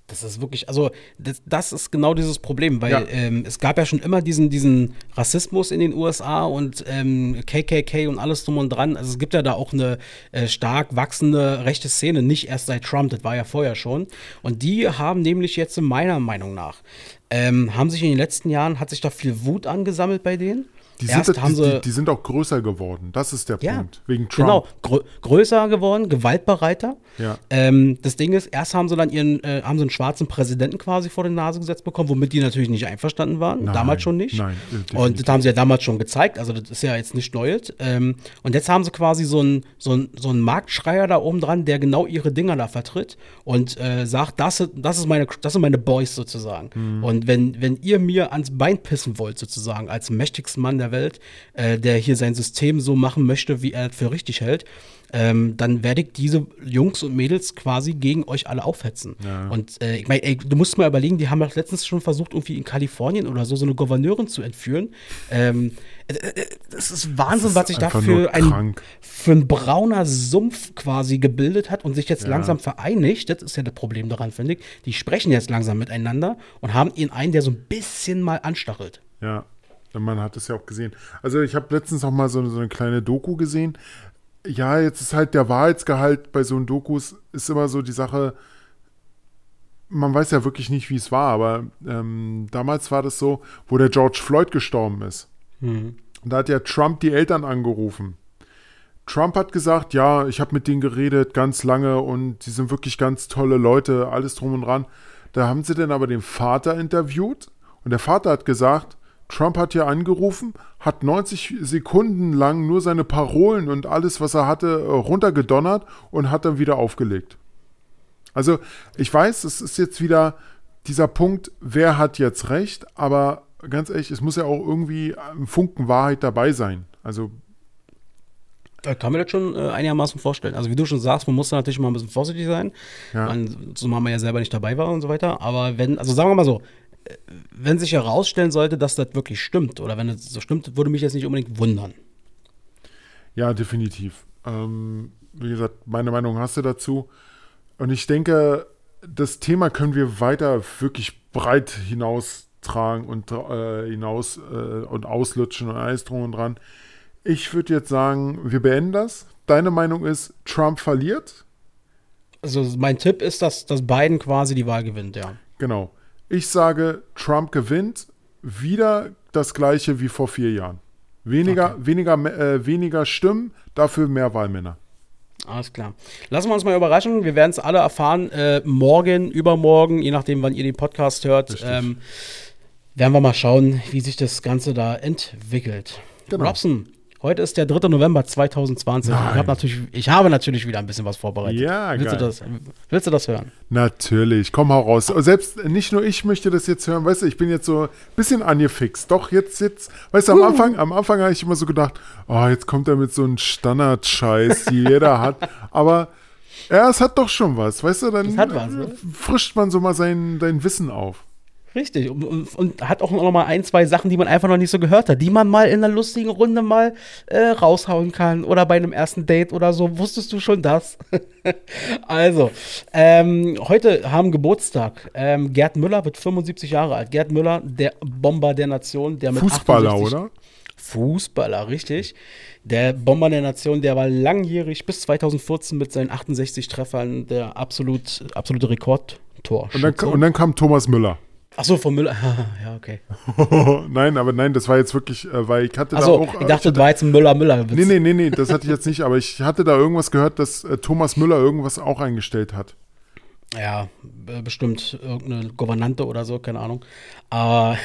Das ist wirklich, also das, das ist genau dieses Problem, weil Ja. ähm, es gab ja schon immer diesen, diesen Rassismus in den USA und ähm, KKK und alles drum und dran. Also es gibt ja da auch eine äh, stark wachsende rechte Szene, nicht erst seit Trump, das war ja vorher schon. Und die haben nämlich jetzt meiner Meinung nach, ähm, haben sich in den letzten Jahren, hat sich da viel Wut angesammelt bei denen. Die sind, Erst haben die, sie- die, die sind auch größer geworden. Das ist der Ja, Punkt. Wegen Trump. Genau, grö größer geworden, gewaltbereiter. Ja. Ähm, das Ding ist, erst haben sie dann ihren, äh, haben sie einen schwarzen Präsidenten quasi vor die Nase gesetzt bekommen, womit die natürlich nicht einverstanden waren. Nein, damals schon nicht. nein, definitiv. Und das haben sie ja damals schon gezeigt, also das ist ja jetzt nicht Neues. Ähm, und jetzt haben sie quasi so einen so einen- so einen Marktschreier da oben dran, der genau ihre Dinger da vertritt und äh, sagt, das, das, ist meine, das sind meine Boys sozusagen. Mhm. Und wenn, wenn ihr mir ans Bein pissen wollt, sozusagen, als mächtigsten Mann der Welt, äh, der hier sein System so machen möchte, wie er es für richtig hält, ähm, dann werde ich diese Jungs und Mädels quasi gegen euch alle aufhetzen. Ja. Und äh, ich meine, du musst mal überlegen, die haben doch letztens schon versucht, irgendwie in Kalifornien oder so, so eine Gouverneurin zu entführen. Ähm, äh, äh, das ist Wahnsinn, ist was sich da für ein, für ein brauner Sumpf quasi gebildet hat und sich jetzt Ja. langsam vereinigt. Das ist ja das Problem daran, finde ich. Die sprechen jetzt langsam miteinander und haben ihn einen, der so ein bisschen mal anstachelt. Ja, man hat es ja auch gesehen. Also ich habe letztens noch mal so, so eine kleine Doku gesehen. Ja, jetzt ist halt der Wahrheitsgehalt bei so einen Dokus ist immer so die Sache, man weiß ja wirklich nicht, wie es war, aber ähm, damals war das so, wo der George Floyd gestorben ist. Und da hat ja Trump die Eltern angerufen. Trump hat gesagt, ja, ich habe mit denen geredet ganz lange und die sind wirklich ganz tolle Leute, alles drum und dran. Da haben sie dann aber den Vater interviewt und der Vater hat gesagt, Trump hat hier angerufen, hat 90 Sekunden lang nur seine Parolen und alles, was er hatte, äh, runtergedonnert und hat dann wieder aufgelegt. Also ich weiß, es ist jetzt wieder dieser Punkt, wer hat jetzt recht, aber ganz ehrlich, es muss ja auch irgendwie ein Funken Wahrheit dabei sein. Also Da kann man das schon äh, einigermaßen vorstellen. Also wie du schon sagst, man muss da natürlich mal ein bisschen vorsichtig sein, Ja. man, zumal man ja selber nicht dabei war und so weiter. Aber wenn, also sagen wir mal so, wenn sich herausstellen sollte, dass das wirklich stimmt oder wenn es so stimmt, würde mich jetzt nicht unbedingt wundern. Ja, definitiv. Ähm, wie gesagt, meine Meinung hast du dazu. Und ich denke, das Thema können wir weiter wirklich breit hinaustragen und äh, hinaus äh, und auslutschen und alles drum und dran. Ich würde jetzt sagen, wir beenden das. Deine Meinung ist, Trump verliert? Also mein Tipp ist, dass, dass Biden quasi die Wahl gewinnt, ja. Genau. Ich sage, Trump gewinnt. Wieder das gleiche wie vor vier Jahren. Weniger, weniger, äh, weniger Stimmen, dafür mehr Wahlmänner. Alles klar. Lassen wir uns mal überraschen. Wir werden es alle erfahren. Äh, morgen, übermorgen, je nachdem, wann ihr den Podcast hört, ähm, werden wir mal schauen, wie sich das Ganze da entwickelt. Genau. Robson, heute ist der 3. November 2020. Ich, Nein. hab natürlich, ich habe natürlich wieder ein bisschen was vorbereitet. Ja, willst geil. Du das, willst du das hören? Natürlich, komm hau raus. Selbst nicht nur ich möchte das jetzt hören, weißt du, ich bin jetzt so ein bisschen angefixt. Doch, jetzt, jetzt, weißt du, am Anfang, am Anfang habe ich immer so gedacht, oh, jetzt kommt er mit so einem Standard-Scheiß, die jeder hat. Aber ja, es hat doch schon was, weißt du, dann Es hat was, ne? frischt man so mal sein, sein Wissen auf. Richtig. Und, und, hat auch noch mal ein, zwei Sachen, die man einfach noch nicht so gehört hat, die man mal in einer lustigen Runde mal äh, raushauen kann. Oder bei einem ersten Date oder so. Wusstest du schon das? also, ähm, heute haben Geburtstag. Ähm, Gerd Müller wird 75 Jahre alt. Gerd Müller, der Bomber der Nation, der mit Fußballer, 68 oder? Fußballer, richtig. Der Bomber der Nation, der war langjährig bis 2014 mit seinen 68 Treffern der absolut, absolute Rekordtor. Und dann, und dann kam Thomas Müller. Achso, von Müller. ja, okay. nein, aber nein, das war jetzt wirklich, äh, weil ich hatte Achso, da auch. ich dachte, das war jetzt ein Müller-Müller. Nee, nee, nee, nee, das hatte ich jetzt nicht, aber ich hatte da irgendwas gehört, dass äh, Thomas Müller irgendwas auch eingestellt hat. Ja, äh, bestimmt irgendeine Gouvernante oder so, keine Ahnung. Aber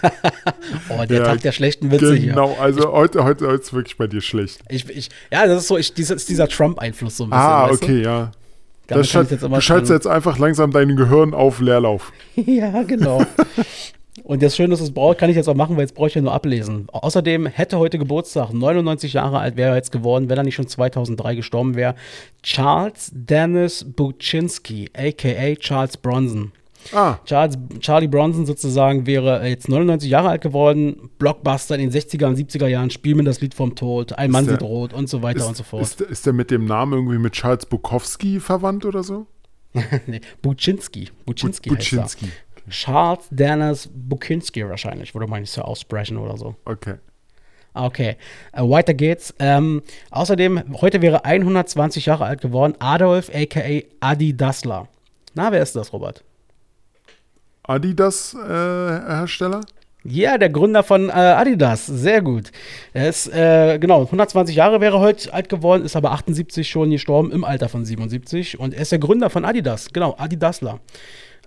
oh, der Ja, Tag der schlechten Witze hier. Genau, also heute, heute, heute ist wirklich bei dir schlecht. Ich, ich, ja, das ist so, ich, dieser, ist dieser Trump-Einfluss so ein bisschen. Ah, okay, ja. Du? Damit Das schalt, jetzt du schaltest jetzt einfach langsam dein Gehirn auf Leerlauf. ja, genau. Und das Schöne ist, das brauche, kann ich jetzt auch machen, weil jetzt brauche ich ja nur ablesen. Außerdem hätte heute Geburtstag, 99 Jahre alt wäre er jetzt geworden, wenn er nicht schon 2003 gestorben wäre. Charles Dennis Buczynski, a.k.a. Charles Bronson. Ah, Charles, Charlie Bronson sozusagen wäre jetzt 99 Jahre alt geworden, Blockbuster in den 60er und 70er Jahren, Spiel mir das Lied vom Tod, Ein Mann der- sieht rot und so weiter ist, und so fort. Ist, ist der mit dem Namen irgendwie mit Charles Bukowski verwandt oder so? nee, Buczynski. Buczynski heißt er. Buczynski. Charles Dennis Buczynski wahrscheinlich, würde man nicht so aussprechen oder so. Okay. Okay, äh, weiter geht's. Ähm, außerdem, heute wäre 120 Jahre alt geworden, Adolf aka Adi Dassler. Na, wer ist das, Robert? Adidas-Hersteller? Ja, der Gründer von äh, Adidas, sehr gut. Er ist, äh, genau, 120 Jahre wäre heute alt geworden, ist aber 78 schon gestorben, im Alter von 77. Und er ist der Gründer von Adidas, genau, Adidasler.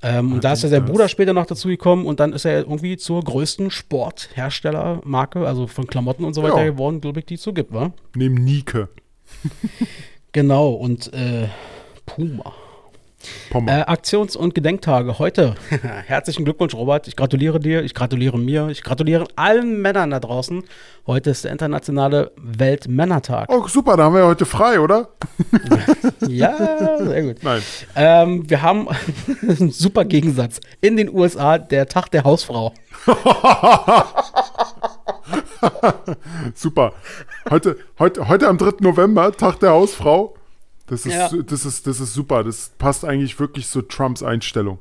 Ähm, und da ist ja sein Bruder später noch dazu gekommen und dann ist er irgendwie zur größten Sportherstellermarke, also von Klamotten und so weiter Ja. geworden, glaube ich, die es so gibt, wa? Neben Nike. Genau, und äh, Puma. Äh. Aktions- und Gedenktage heute. Herzlichen Glückwunsch, Robert. Ich gratuliere dir, ich gratuliere mir, ich gratuliere allen Männern da draußen. Heute ist der internationale Weltmännertag. oh, super, da haben wir ja heute frei, oder? Ja, sehr gut. Nein. Ähm, wir haben einen super Gegensatz. In den USA der Tag der Hausfrau. Super. Heute, heute, heute am 3. November, Tag der Hausfrau. Das ist, Ja. das, ist, das ist super. Das passt eigentlich wirklich zu Trumps Einstellung.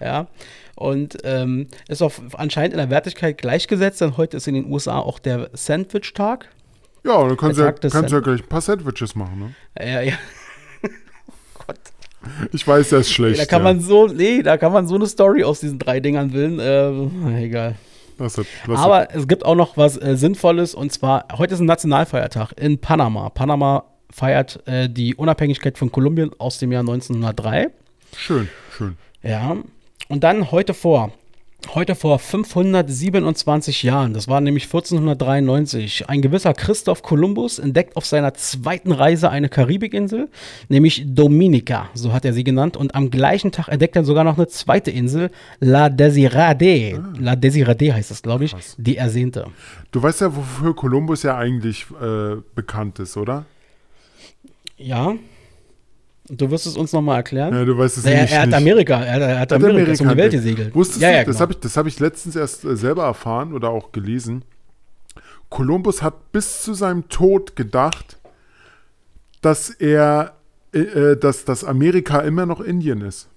Ja. Und ähm, ist auch anscheinend in der Wertigkeit gleichgesetzt, denn heute ist in den USA auch der Sandwich-Tag. Ja, dann kannst du ja, kannst du ja gleich ein paar Sandwiches machen. Ne? Ja, ja. Gott. Ich weiß, der ist schlecht. Da kann ja. man so, nee, da kann man so eine Story aus diesen drei Dingern willen. Äh, egal. Lass es, lass Aber es gibt auch noch was äh, Sinnvolles und zwar, heute ist ein Nationalfeiertag in Panama. Panama feiert äh, die Unabhängigkeit von Kolumbien aus dem Jahr 1903. es. Schön, schön. Ja. Und dann heute vor. Heute vor 527 Jahren, das war nämlich 1493, ein gewisser Christoph Kolumbus entdeckt auf seiner zweiten Reise eine Karibikinsel, nämlich Dominica, so hat er sie genannt. Und am gleichen Tag entdeckt er sogar noch eine zweite Insel, La Desirade. La Desirade heißt es, glaube ich, Krass. die Ersehnte. Du weißt ja, wofür Kolumbus ja eigentlich äh, bekannt ist, oder? Ja. Du wirst es uns nochmal erklären. Ja, du weißt es er, nämlich er hat nicht. Amerika, er, er hat Hat Amerika, ist um die Welt gesegelt. Wusstest ja, du, ja, das genau. habe ich, das hab ich letztens erst äh, selber erfahren oder auch gelesen. Kolumbus hat bis zu seinem Tod gedacht, dass er, äh, äh, dass, dass Amerika immer noch Indien ist.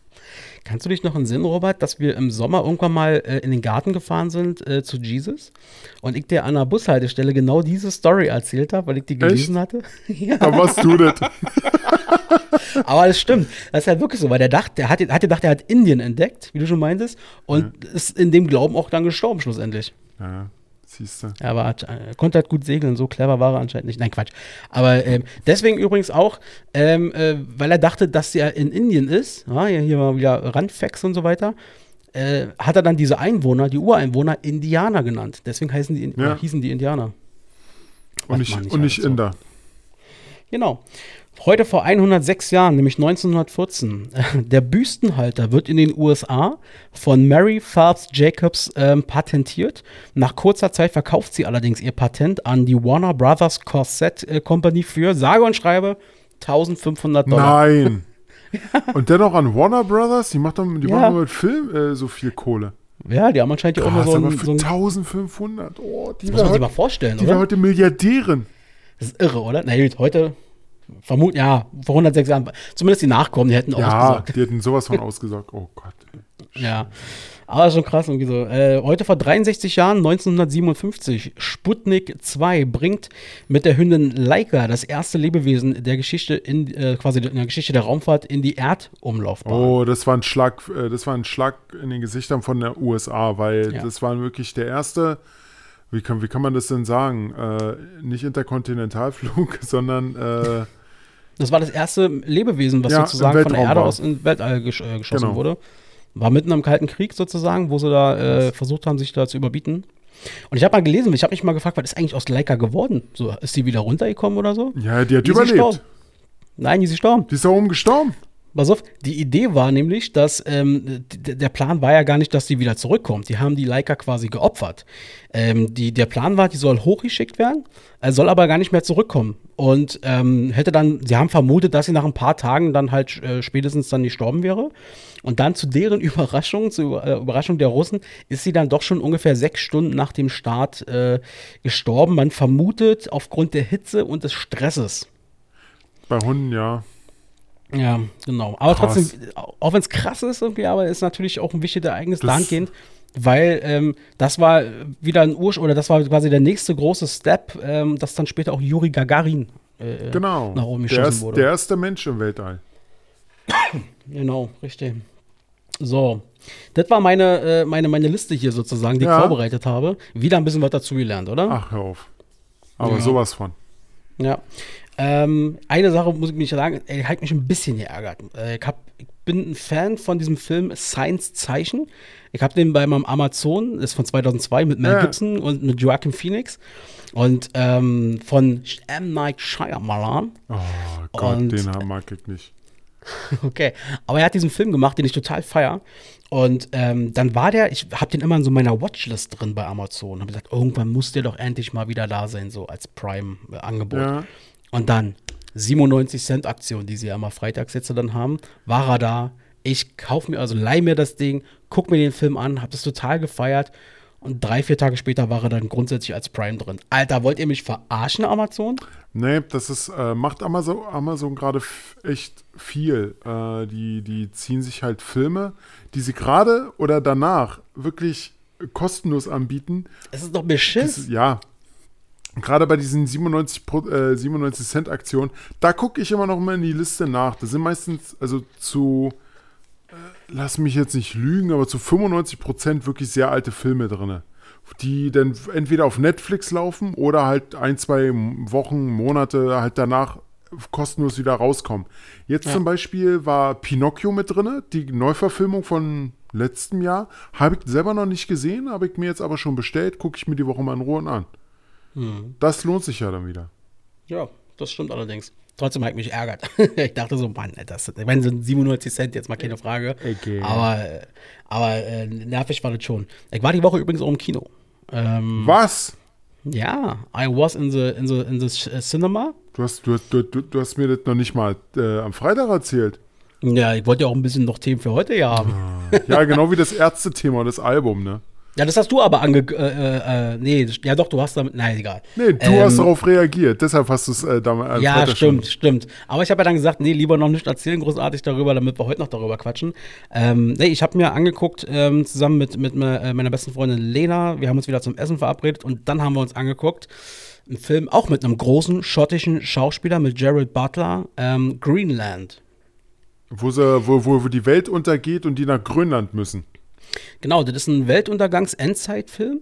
Kannst du dich noch entsinnen, Robert, dass wir im Sommer irgendwann mal äh, in den Garten gefahren sind äh, zu Jesus und ich dir an der Bushaltestelle genau diese Story erzählt habe, weil ich die gelesen hatte? ja. Da warst du das. Aber das stimmt. Das ist halt wirklich so, weil der dachte, der hat, hat gedacht, er hat Indien entdeckt, wie du schon meintest, und ist in dem Glauben auch dann gestorben schlussendlich. Ja, siehst du. Er war, er konnte halt gut segeln, so clever war er anscheinend nicht. Nein, Quatsch. Aber ähm, deswegen übrigens auch, ähm, äh, weil er dachte, dass er in Indien ist, ja, hier, mal wieder Randfacts und so weiter, äh, hat er dann diese Einwohner, die Ureinwohner, Indianer genannt. Deswegen heißen die, Ja. äh, hießen die Indianer. Und nicht, und nicht so. Inder. Genau. Heute vor 106 Jahren, nämlich 1914, der Büstenhalter wird in den USA von Mary Phelps Jacobs ähm, patentiert. Nach kurzer Zeit verkauft sie allerdings ihr Patent an die Warner Brothers Corset äh, Company für, sage und schreibe, 1500 Dollar. Nein. Und dennoch an Warner Brothers, die, macht doch, die Ja. machen doch mit Film äh, so viel Kohle. Ja, die haben anscheinend ja auch noch Krass, so aber ein, für so ein 1500. Oh, die muss wäre man sich mal vorstellen, die oder? heute Milliardärin. Das ist irre, oder? Na gut, heute vermuten, ja, vor 106 Jahren, zumindest die Nachkommen, die hätten Ja, ausgesorgt. die hätten sowas von ausgesagt. Oh Gott. Ja, aber schon krass irgendwie so. Äh, heute vor 63 Jahren, 1957, Sputnik 2 bringt mit der Hündin Laika das erste Lebewesen der Geschichte in äh, quasi in der Geschichte der Raumfahrt in die Erdumlaufbahn. Oh, das war ein Schlag, äh, das war ein Schlag in den Gesichtern von der USA, weil Ja. das war wirklich der erste. Wie kann, wie kann man das denn sagen? Äh, nicht Interkontinentalflug, sondern äh, Das war das erste Lebewesen, was Ja, sozusagen von der Erde war. aus ins Weltall gesch äh, geschossen Genau. wurde. War mitten im Kalten Krieg sozusagen, wo sie da äh, versucht haben, sich da zu überbieten. Und ich habe mal gelesen, ich habe mich mal gefragt, was ist eigentlich aus Laika geworden? So, ist die wieder runtergekommen oder so? ja, die hat Die ist überlebt. gestorben. Nein, die ist gestorben. Die ist da oben gestorben. Pass auf, die Idee war nämlich, dass ähm, der Plan war ja gar nicht, dass die wieder zurückkommt. Die haben die Leica quasi geopfert. Ähm, die, der Plan war, die soll hochgeschickt werden, äh, soll aber gar nicht mehr zurückkommen. Und ähm, hätte dann, sie haben vermutet, dass sie nach ein paar Tagen dann halt äh, spätestens dann gestorben wäre. Und dann zu deren Überraschung, zur äh, Überraschung der Russen, ist sie dann doch schon ungefähr sechs Stunden nach dem Start äh, gestorben. Man vermutet aufgrund der Hitze und des Stresses. Bei Hunden, ja. Ja, genau. Aber Krass. trotzdem, auch wenn es krass ist irgendwie, aber ist natürlich auch ein wichtiges Ereignis Das- dahingehend, weil ähm, das war wieder ein Ursch oder das war quasi der nächste große Step, ähm, dass dann später auch Juri Gagarin äh, Genau. nach oben der, geschossen ist, wurde. der erste Mensch im Weltall. Genau, richtig. So, das war meine, äh, meine, meine Liste hier sozusagen, die Ja. ich vorbereitet habe. Wieder ein bisschen was dazugelernt, oder? Ach, hör auf. Aber Ja. sowas von. Ja. Ähm, eine Sache muss ich mich sagen, ey, hat mich ein bisschen geärgert. Äh, ich, hab, ich bin ein Fan von diesem Film Science Zeichen. Ich habe den bei meinem Amazon, das ist von 2002 mit Mel Ja. Gibson und mit Joaquin Phoenix und ähm, von M. Night Shyamalan. Oh Gott, Und- den mag ich nicht. Okay, aber er hat diesen Film gemacht, den ich total feier. Und ähm, dann war der, ich habe den immer in so meiner Watchlist drin bei Amazon. Habe gesagt, irgendwann muss der doch endlich mal wieder da sein, so als Prime-Angebot. Ja. Und dann 97 Cent Aktion, die sie ja immer freitags jetzt dann haben, war er da. Ich kaufe mir, also leih mir das Ding, guck mir den Film an, habe das total gefeiert. Und drei, vier Tage später war er dann grundsätzlich als Prime drin. Alter, wollt ihr mich verarschen, Amazon? Nee, das ist, äh, macht Amazon, Amazon gerade echt viel. Äh, die, die ziehen sich halt Filme, die sie gerade oder danach wirklich kostenlos anbieten. Es ist doch Beschiss. Das, ja. Gerade bei diesen 97, Pro- äh, 97 Cent Aktionen, da gucke ich immer noch mal in die Liste nach. Das sind meistens, also zu, äh, lass mich jetzt nicht lügen, aber zu 95 Prozent wirklich sehr alte Filme drin. Die dann entweder auf Netflix laufen oder halt ein, zwei Wochen, Monate halt danach kostenlos wieder rauskommen. Jetzt Ja. zum Beispiel war Pinocchio mit drin, die Neuverfilmung von letztem Jahr. Habe ich selber noch nicht gesehen, habe ich mir jetzt aber schon bestellt. Gucke ich mir die Woche mal in Ruhe an. Das lohnt sich ja dann wieder. Ja, das stimmt allerdings. Trotzdem hat mich ärgert. ich dachte so, Mann, das, ich meine, sind 97 Cent jetzt mal keine Frage. Okay. Aber, äh, aber äh, nervig war das schon. Ich war die Woche übrigens auch im Kino. Ähm, Was? ja, I was in the, in the, in the uh, cinema. Du hast, du, du, du, hast mir das noch nicht mal äh, am Freitag erzählt. Ja, ich wollte ja auch ein bisschen noch Themen für heute hier haben. Ja, genau wie das Ärzte-Thema, das Album, ne? Ja, das hast du aber ange... Äh, äh, äh, nee, ja doch, du hast damit... Nein, egal. Nee, du Ähm, hast darauf reagiert, deshalb hast du es äh, damals. Ja, stimmt, stimmt. Aber ich habe ja dann gesagt, nee, lieber noch nicht erzählen großartig darüber, damit wir heute noch darüber quatschen. Ähm, nee, ich habe mir angeguckt, ähm, zusammen mit, mit äh, meiner besten Freundin Lena, wir haben uns wieder zum Essen verabredet und dann haben wir uns angeguckt, einen Film auch mit einem großen schottischen Schauspieler, mit Gerald Butler, ähm, Greenland. Wo, sie, wo, wo, wo die Welt untergeht und die nach Grönland müssen. Genau, das ist ein Weltuntergangs-Endzeitfilm.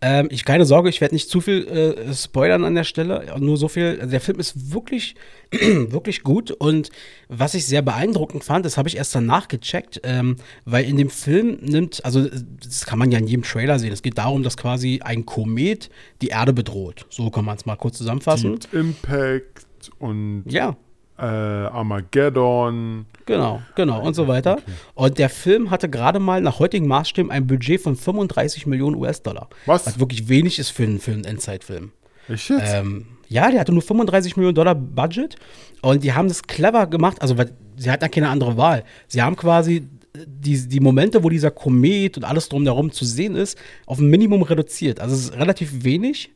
Ähm, ich keine Sorge, ich werde nicht zu viel äh, spoilern an der Stelle. Nur so viel. Der Film ist wirklich, wirklich gut. Und was ich sehr beeindruckend fand, das habe ich erst danach gecheckt, ähm, weil in dem Film nimmt, also das kann man ja in jedem Trailer sehen. Es geht darum, dass quasi ein Komet die Erde bedroht. So kann man es mal kurz zusammenfassen. Deep Impact und Ja, äh, Armageddon. Genau, genau und so weiter. Und der Film hatte gerade mal nach heutigen Maßstäben ein Budget von 35 Millionen US-Dollar. Was? Was wirklich wenig ist für einen, für einen Endzeitfilm. Echt jetzt? Ähm, ja, der hatte nur 35 Millionen Dollar Budget und die haben das clever gemacht. Also, weil sie hatten ja keine andere Wahl. Sie haben quasi die, die Momente, wo dieser Komet und alles drumherum zu sehen ist, auf ein Minimum reduziert. Also, es ist relativ wenig.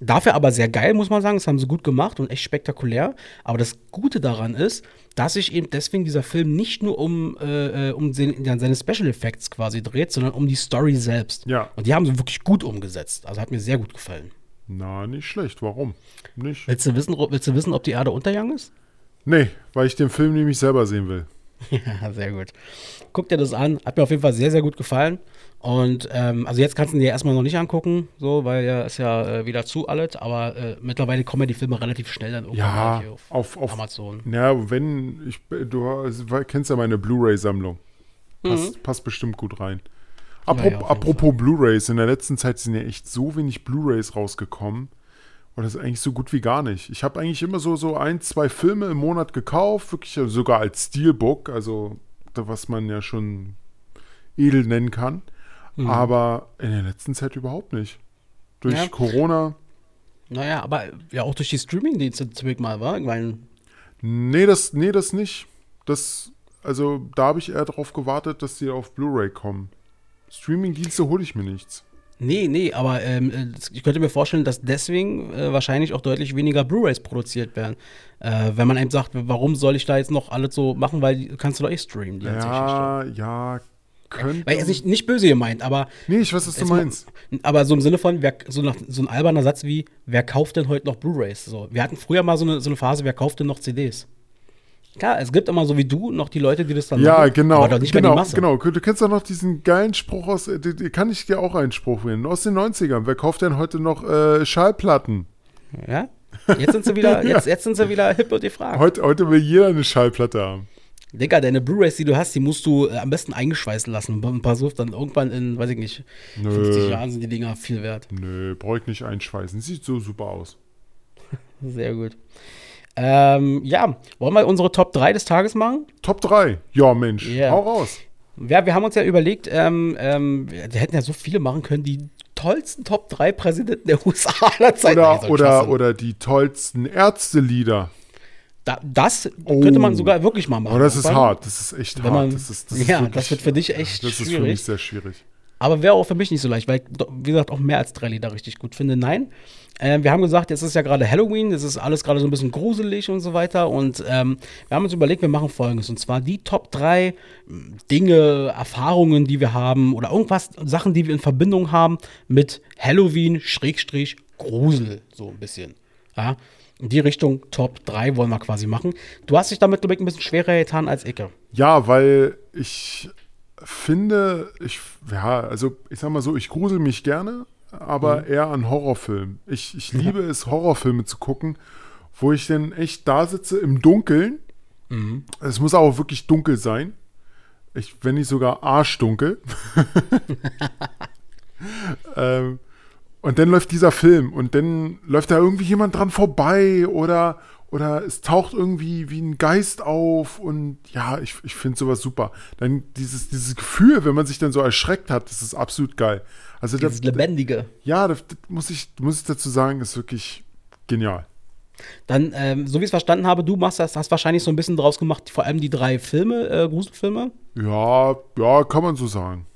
Dafür aber sehr geil, muss man sagen. Das haben sie gut gemacht und echt spektakulär. Aber das Gute daran ist, dass sich eben deswegen dieser Film nicht nur um, äh, äh, um den, seine Special Effects quasi dreht, sondern um die Story selbst. Ja. Und die haben sie wirklich gut umgesetzt. Also hat mir sehr gut gefallen. Na, nicht schlecht. Warum? Nicht? Willst du wissen, ob- willst du wissen, ob die Erde untergegangen ist? Nee, weil ich den Film nämlich selber sehen will. Ja, sehr gut. Guck dir das an. Hat mir auf jeden Fall sehr, sehr gut gefallen. Und ähm, also jetzt kannst du ihn dir erstmal noch nicht angucken, so, weil ja ist ja äh, wieder zu alles, aber äh, mittlerweile kommen ja die Filme relativ schnell dann irgendwann Ja, auf, auf, auf Amazon. Ja, wenn, ich, du kennst ja meine Blu-ray-Sammlung. Passt, passt bestimmt gut rein. Apro Mhm. ja, jeden apropos Blu-rays, in der letzten Zeit sind ja echt so wenig Blu-rays rausgekommen. Und das ist eigentlich so gut wie gar nicht. Ich habe eigentlich immer so, so ein, zwei Filme im Monat gekauft, wirklich sogar als Steelbook, also was man ja schon edel nennen kann. Mhm. Aber in der letzten Zeit überhaupt nicht. Durch Ja. Corona. Naja, aber ja auch durch die Streaming-Dienste zurück mal, war? Ich meine, Nee, das, nee, das nicht. Das, also da habe ich eher darauf gewartet, dass die auf Blu-ray kommen. Streaming-Dienste hole ich mir nichts. Nee, nee, aber ähm, äh, ich könnte mir vorstellen, dass deswegen äh, wahrscheinlich auch deutlich weniger Blu-Rays produziert werden. Äh, wenn man einem sagt, warum soll ich da jetzt noch alles so machen, weil die kannst du doch eh streamen, die. Ja, ja, könnte. Weil er nicht, nicht böse gemeint, aber nee, ich weiß, was du mal- meinst. Aber so im Sinne von, wer, so, nach, so ein alberner Satz wie, wer kauft denn heute noch Blu-Rays? So, wir hatten früher mal so eine, so eine Phase, wer kauft denn noch CDs? Klar, es gibt immer so wie du noch die Leute, die das dann Ja, machen, genau. aber doch nicht genau, mehr die Masse. genau. Du kennst doch noch diesen geilen Spruch aus, äh, die, die kann ich dir auch einen Spruch nennen, aus den 90ern. Wer kauft denn heute noch äh, Schallplatten? Ja? Jetzt sind sie wieder, jetzt, jetzt sind sie wieder hip und die Frage. Heute, heute will jeder eine Schallplatte haben. Digga, deine Blu-Rays, die du hast, die musst du äh, am besten eingeschweißen lassen. Und pass auf, dann irgendwann in, weiß ich nicht, 50 Jahren sind die Dinger viel wert. Nö, brauche ich nicht einschweißen. Sieht so super aus. Sehr gut. Ähm, ja, wollen wir unsere Top 3 des Tages machen? Top 3. Ja, Mensch. Yeah. Hau raus. Ja, wir haben uns ja überlegt, ähm, ähm, wir hätten ja so viele machen können, die tollsten Top 3 Präsidenten der USA aller Zeiten. Oder, oder, oder die tollsten Ärztelieder. Da, das Oh. könnte man sogar wirklich mal machen. Oh, das ist hart. Das ist echt Wenn hart. man, das ist, das ist ja, wirklich- das wird für dich echt Das ist für schwierig. mich sehr schwierig. Aber wäre auch für mich nicht so leicht, weil ich, wie gesagt, auch mehr als drei Lieder richtig gut finde. Nein, äh, wir haben gesagt, jetzt ist ja gerade Halloween, es ist alles gerade so ein bisschen gruselig und so weiter. Und ähm, wir haben uns überlegt, wir machen folgendes. Und zwar die Top 3 Dinge, Erfahrungen, die wir haben oder irgendwas, Sachen, die wir in Verbindung haben mit Halloween, Schrägstrich, Grusel, so ein bisschen. Ja, in die Richtung Top 3 wollen wir quasi machen. Du hast dich damit, glaube ich, ein bisschen schwerer getan als Icke. Ja, weil ich finde, ich, ja, also ich sag mal so, ich grusel mich gerne, aber Mhm. eher an Horrorfilmen. Ich, ich liebe es, Horrorfilme zu gucken, wo ich dann echt da sitze im Dunkeln. Mhm. Es muss auch wirklich dunkel sein. Ich, wenn nicht sogar arschdunkel. ähm, und dann läuft dieser Film und dann läuft da irgendwie jemand dran vorbei oder, oder es taucht irgendwie wie ein Geist auf und ja, ich, ich finde sowas super. Dann dieses, dieses Gefühl, wenn man sich dann so erschreckt hat, das ist absolut geil. Also das, Das Lebendige. ja, das, das muss, ich, muss ich dazu sagen, ist wirklich genial. Dann, ähm, so wie ich es verstanden habe, du machst das, hast wahrscheinlich so ein bisschen draus gemacht, vor allem die drei Filme, äh, Gruselfilme. Ja, ja, kann man so sagen.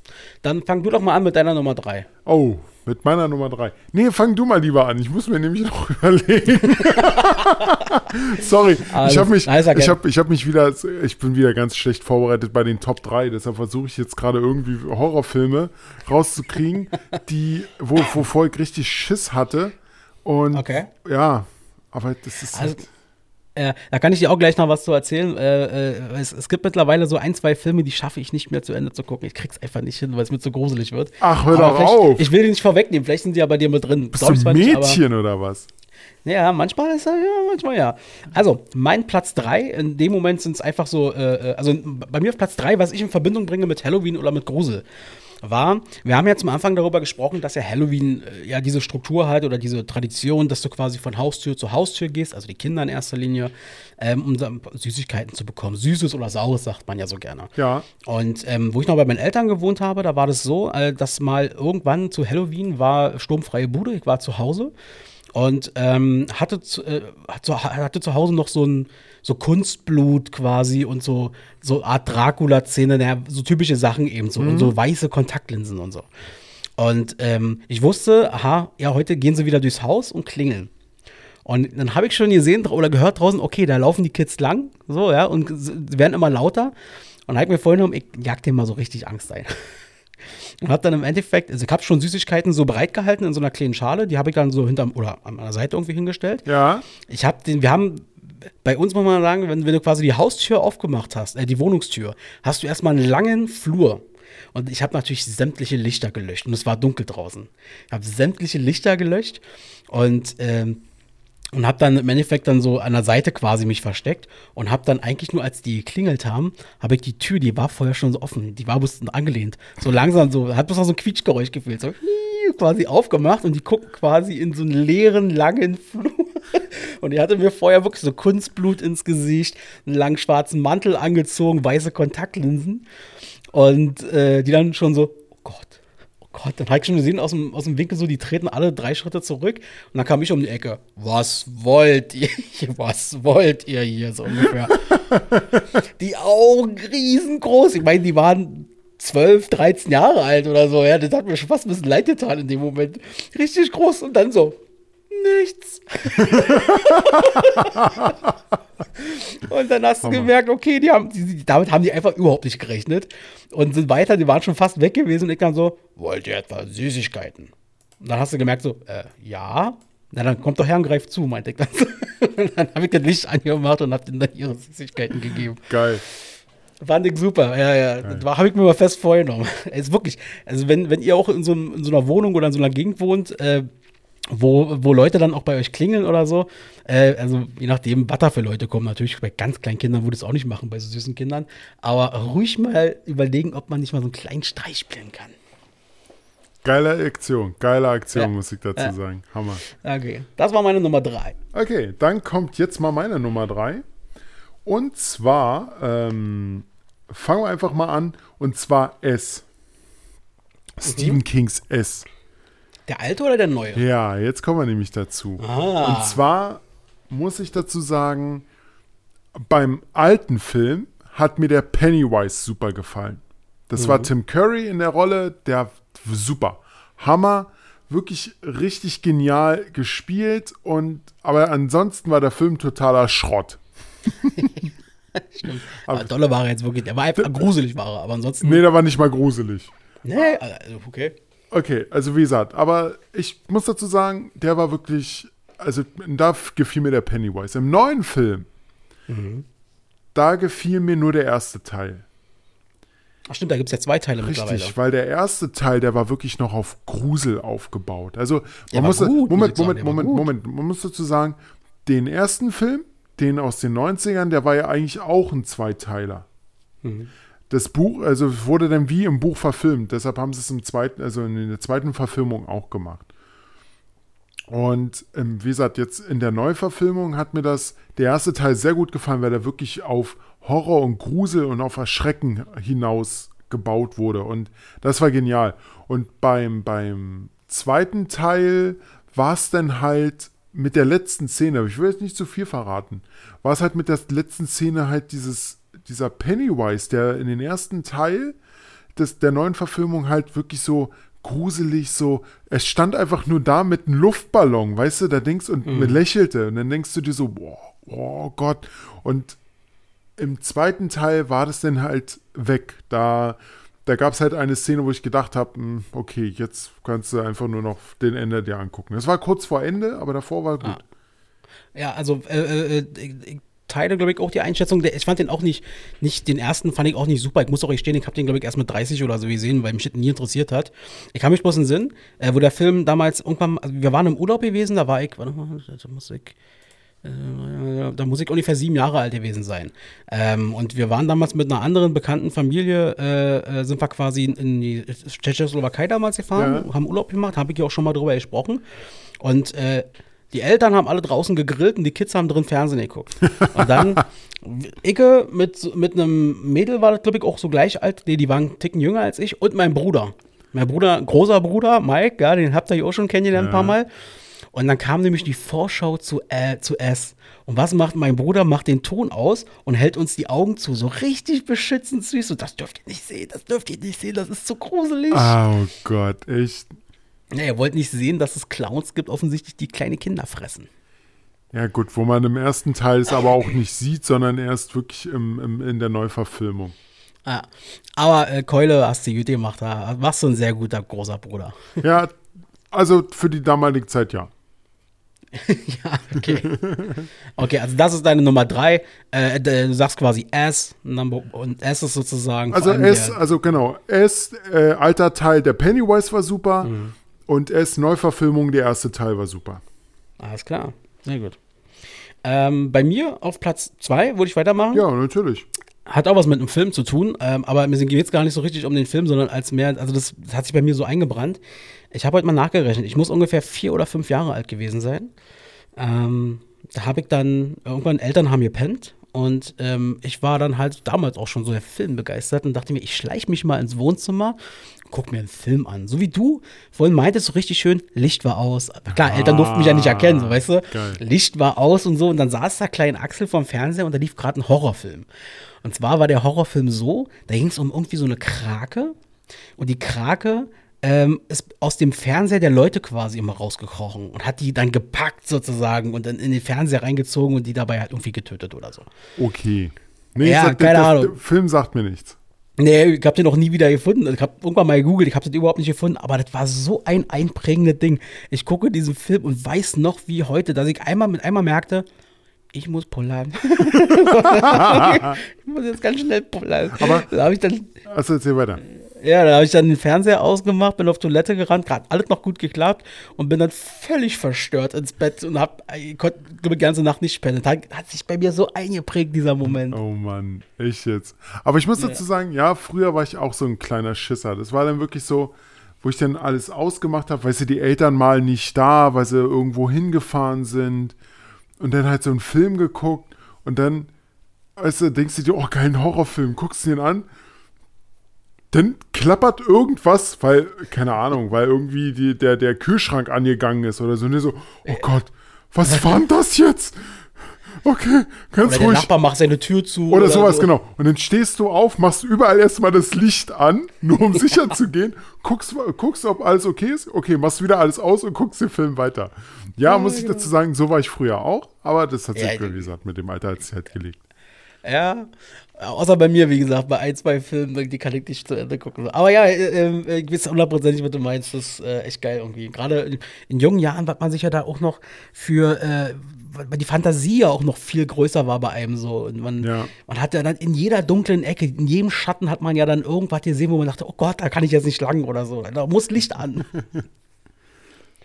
Dann fang du doch mal an mit deiner Nummer drei. Oh, mit meiner Nummer drei. Nee, fang du mal lieber an. Ich muss mir nämlich noch überlegen. Sorry, Alles- ich habe mich, erkennt. ich hab, ich hab mich wieder, ich bin wieder ganz schlecht vorbereitet bei den Top 3. Deshalb versuche ich jetzt gerade irgendwie Horrorfilme rauszukriegen, die, wo, wovor ich richtig Schiss hatte. Und Okay. ja, aber das ist Also- halt, Äh, da kann ich dir auch gleich noch was zu erzählen. Äh, äh, es, es gibt mittlerweile so ein, zwei Filme, die schaffe ich nicht mehr zu Ende zu gucken. Ich krieg's einfach nicht hin, weil es mir zu gruselig wird. Ach, hör doch auf. Ich will die nicht vorwegnehmen, vielleicht sind die ja bei dir mit drin. bist Glaub du zwar nicht, Mädchen oder was? Ja, manchmal ist er, ja, manchmal ja. Also, mein Platz 3, in dem Moment sind es einfach so, äh, äh, also bei mir auf Platz 3, was ich in Verbindung bringe mit Halloween oder mit Grusel, war, wir haben ja zum Anfang darüber gesprochen, dass ja Halloween äh, ja diese Struktur hat oder diese Tradition, dass du quasi von Haustür zu Haustür gehst, also die Kinder in erster Linie, ähm, um Süßigkeiten zu bekommen. Süßes oder Saures, sagt man ja so gerne. Ja. Und ähm, wo ich noch bei meinen Eltern gewohnt habe, da war das so, äh, dass mal irgendwann zu Halloween war sturmfreie Bude, ich war zu Hause und ähm, hatte, zu, äh, hatte zu Hause noch so ein so Kunstblut quasi und so so Art Dracula-Szene, naja, so typische Sachen eben so und so weiße Kontaktlinsen und so. Und ähm, ich wusste, aha, ja, heute gehen sie wieder durchs Haus und klingeln. Und dann habe ich schon gesehen oder gehört draußen, okay, da laufen die Kids lang, so, ja, und sie werden immer lauter. Und habe ich mir vorhin genommen, ich jag dem mal so richtig Angst ein. Und habe dann im Endeffekt, also ich habe schon Süßigkeiten so bereitgehalten in so einer kleinen Schale, die habe ich dann so hinterm oder an meiner Seite irgendwie hingestellt. Ja. Ich habe den, wir haben bei uns muss man sagen, wenn, wenn du quasi die Haustür aufgemacht hast, äh, die Wohnungstür, hast du erstmal einen langen Flur. Und ich habe natürlich sämtliche Lichter gelöscht und es war dunkel draußen. Ich habe sämtliche Lichter gelöscht und ähm, und habe dann im Endeffekt dann so an der Seite quasi mich versteckt und habe dann eigentlich nur, als die geklingelt haben, habe ich die Tür, die war vorher schon so offen, die war bloß angelehnt, so langsam so, hat bloß noch so ein Quietschgeräusch gefühlt, so quasi aufgemacht und die gucken quasi in so einen leeren, langen Flur. Und die hatte mir vorher wirklich so Kunstblut ins Gesicht, einen langen schwarzen Mantel angezogen, weiße Kontaktlinsen und äh, die dann schon so, oh Gott, oh Gott, dann habe ich schon gesehen aus dem, aus dem Winkel so, die treten alle drei Schritte zurück und dann kam ich um die Ecke. Was wollt ihr? hier? Was wollt ihr hier so ungefähr? die Augen riesengroß. Ich meine, die waren 12, 13 Jahre alt oder so. Ja, das hat mir schon fast ein bisschen leid getan in dem Moment. Richtig groß und dann so, nichts. und dann hast du gemerkt, okay, die haben, die, die, damit haben die einfach überhaupt nicht gerechnet und sind weiter, die waren schon fast weg gewesen und ich dann so, wollt ihr etwa Süßigkeiten? Und dann hast du gemerkt so, äh, ja. Na, dann kommt doch her und greift zu, meinte ich dann. dann habe ich das Licht angemacht und habe denen dann ihre Süßigkeiten gegeben. Geil. Fand ich super, ja, ja. Geil. Das habe ich mir mal fest vorgenommen. Es ist wirklich, also wenn, wenn ihr auch in so, in so einer Wohnung oder in so einer Gegend wohnt, äh, wo, wo Leute dann auch bei euch klingeln oder so, äh, also je nachdem, was da für Leute kommen, natürlich bei ganz kleinen Kindern würde ich es auch nicht machen, bei so süßen Kindern, aber ruhig mal überlegen, ob man nicht mal so einen kleinen Streich spielen kann. Geile Aktion, geile Aktion, Ja. muss ich dazu Ja. sagen. Hammer. Okay, das war meine Nummer drei. Okay, dann kommt jetzt mal meine Nummer drei. Und zwar, ähm, fangen wir einfach mal an. Und zwar S. Stephen Kings S. Der alte oder der neue? Ja, jetzt kommen wir nämlich dazu. Ah. Und zwar muss ich dazu sagen, beim alten Film hat mir der Pennywise super gefallen. Das war Tim Curry in der Rolle, der super. Hammer, wirklich richtig genial gespielt und aber ansonsten war der Film totaler Schrott. Stimmt. Aber Dolle war er jetzt wirklich, der war einfach gruselig, war er, aber ansonsten. Nee, der war nicht mal gruselig. Nee, also okay. Okay, also wie gesagt, aber ich muss dazu sagen, der war wirklich, also da gefiel mir der Pennywise. Im neuen Film, da gefiel mir nur der erste Teil. Ach stimmt, da gibt es ja zwei Teile mittlerweile. Richtig, weil der erste Teil, der war wirklich noch auf Grusel aufgebaut. Also, man muss, gut, Moment, Moment, Moment. Moment, man muss dazu sagen, den ersten Film, den aus den 90ern, der war ja eigentlich auch ein Zweiteiler. Mhm. Das Buch, also wurde dann wie im Buch verfilmt, deshalb haben sie es im zweiten, also in der zweiten Verfilmung auch gemacht. Und ähm, wie gesagt, jetzt in der Neuverfilmung hat mir das, der erste Teil sehr gut gefallen, weil der wirklich auf Horror und Grusel und auf Erschrecken hinaus gebaut wurde. Und das war genial. Und beim, beim zweiten Teil war es dann halt mit der letzten Szene, aber ich will jetzt nicht zu viel verraten, war es halt mit der letzten Szene halt dieses, dieser Pennywise, der in den ersten Teil des, der neuen Verfilmung halt wirklich so gruselig, so, es stand einfach nur da mit einem Luftballon, weißt du, da denkst und Mhm. lächelte und dann denkst du dir so, boah, oh Gott. Und im zweiten Teil war das dann halt weg. Da, da gab es halt eine Szene, wo ich gedacht habe, okay, jetzt kannst du einfach nur noch den Ende dir angucken. Das war kurz vor Ende, aber davor war gut. Ah. Ja, also äh, äh, ich, ich teile, glaube ich, auch die Einschätzung. Ich fand den auch nicht, nicht, den ersten fand ich auch nicht super. Ich muss auch gestehen, ich habe den, glaube ich, erst mit 30 oder so gesehen, weil mich das nie interessiert hat. Ich kann mich bloß in den Sinn, äh, wo der Film damals irgendwann, also wir waren im Urlaub gewesen, da war ich, warte mal, da muss ich, äh, da muss ich ungefähr sieben Jahre alt gewesen sein. Ähm, und wir waren damals mit einer anderen bekannten Familie, äh, äh, sind wir quasi in die Tschechoslowakei damals gefahren, Ja. haben Urlaub gemacht, habe ich ja auch schon mal drüber gesprochen. Und äh, die Eltern haben alle draußen gegrillt und die Kids haben drin Fernsehen geguckt. Und dann, Icke mit, mit einem Mädel war das, glaube ich, auch so gleich alt. Nee, die waren einen Ticken jünger als ich. Und mein Bruder. Mein Bruder, großer Bruder, Mike, ja, den habt ihr ja auch schon kennengelernt ein paar Mal. Und dann kam nämlich die Vorschau zu, äh, zu S. Und was macht mein Bruder? Macht den Ton aus und hält uns die Augen zu. So richtig beschützend süß. So, das dürft ihr nicht sehen, das dürft ihr nicht sehen, das ist zu gruselig. Oh Gott, echt. Ja, ihr wollt nicht sehen, dass es Clowns gibt, offensichtlich, die kleine Kinder fressen. Ja gut, wo man im ersten Teil es aber auch nicht sieht, sondern erst wirklich im, im, in der Neuverfilmung. Ja. Aber äh, Keule hast du gut gemacht, warst du ein sehr guter großer Bruder. Ja, also für die damalige Zeit ja. ja, okay. Okay, also das ist deine Nummer drei. Äh, du sagst quasi S, Number, und S ist sozusagen. Also S, also genau, S, äh, alter Teil der Pennywise war super und S, Neuverfilmung, der erste Teil war super. Alles klar, sehr gut. Ähm, bei mir auf Platz zwei würde ich weitermachen. Ja, natürlich. Hat auch was mit einem Film zu tun, ähm, aber mir geht es gar nicht so richtig um den Film, sondern als mehr, also das, das hat sich bei mir so eingebrannt. Ich habe heute mal nachgerechnet, ich muss ungefähr vier oder fünf Jahre alt gewesen sein. Ähm, da habe ich dann, irgendwann Eltern haben gepennt und ähm, ich war dann halt damals auch schon so der Film begeistert und dachte mir, ich schleiche mich mal ins Wohnzimmer, guck mir einen Film an. So wie du vorhin meintest, so richtig schön, Licht war aus. Klar, Eltern durften mich ja nicht erkennen, so weißt du. Geil. Licht war aus und so und dann saß da klein Axel vorm Fernseher und da lief gerade ein Horrorfilm. Und zwar war der Horrorfilm so, da ging es um irgendwie so eine Krake und die Krake ähm, ist aus dem Fernseher der Leute quasi immer rausgekrochen und hat die dann gepackt sozusagen und dann in den Fernseher reingezogen und die dabei halt irgendwie getötet oder so. Okay. Nee, Ja, sag, keine der, Ahnung. Der Film sagt mir nichts. Nee, ich hab den auch nie wieder gefunden. Ich hab irgendwann mal gegoogelt, ich hab den überhaupt nicht gefunden, aber das war so ein einprägendes Ding. Ich gucke diesen Film und weiß noch wie heute, dass ich einmal mit einmal merkte, ich muss pullern. ich muss jetzt ganz schnell pullern. Aber- da habe ich dann, Also erzähl weiter. Ja, da habe ich dann den Fernseher ausgemacht, bin auf Toilette gerannt, gerade alles noch gut geklappt und bin dann völlig verstört ins Bett und hab, ich konnte die ganze Nacht nicht pennen. Hat, hat sich bei mir so eingeprägt, dieser Moment. Oh Mann, ich jetzt. Aber ich muss dazu sagen, ja, früher war ich auch so ein kleiner Schisser. Das war dann wirklich so, wo ich dann alles ausgemacht habe, weil sie die Eltern mal nicht da, weil sie irgendwo hingefahren sind und dann halt so einen Film geguckt und dann, weißt du, denkst du dir, oh, geilen Horrorfilm, guckst du den an, dann klappert irgendwas, weil, keine Ahnung, weil irgendwie die, der, der Kühlschrank angegangen ist oder so. Und so, oh Gott, was war denn das jetzt? Okay, ganz Oder der ruhig. Nachbar macht seine Tür zu. Oder sowas, so. genau. Und dann stehst du auf, machst überall erstmal das Licht an, nur um sicher zu gehen, guckst, guckst, ob alles okay ist. Okay, machst wieder alles aus und guckst den Film weiter. Ja, muss ich dazu sagen, so war ich früher auch, aber das hat sich, Ja, wie gesagt, mit dem Alter hat sich halt gelegt. Ja, außer bei mir, wie gesagt, bei ein, zwei Filmen, die kann ich nicht zu Ende gucken. Aber ja, äh, äh, ich weiß hundertprozentig, was du meinst. Das ist äh, echt geil irgendwie. Gerade in, in jungen Jahren war man sich ja da auch noch für, äh, weil die Fantasie ja auch noch viel größer war bei einem so. Und man, Ja. man hat ja dann in jeder dunklen Ecke, in jedem Schatten hat man ja dann irgendwas gesehen, wo man dachte, oh Gott, da kann ich jetzt nicht lang oder so. Da muss Licht an.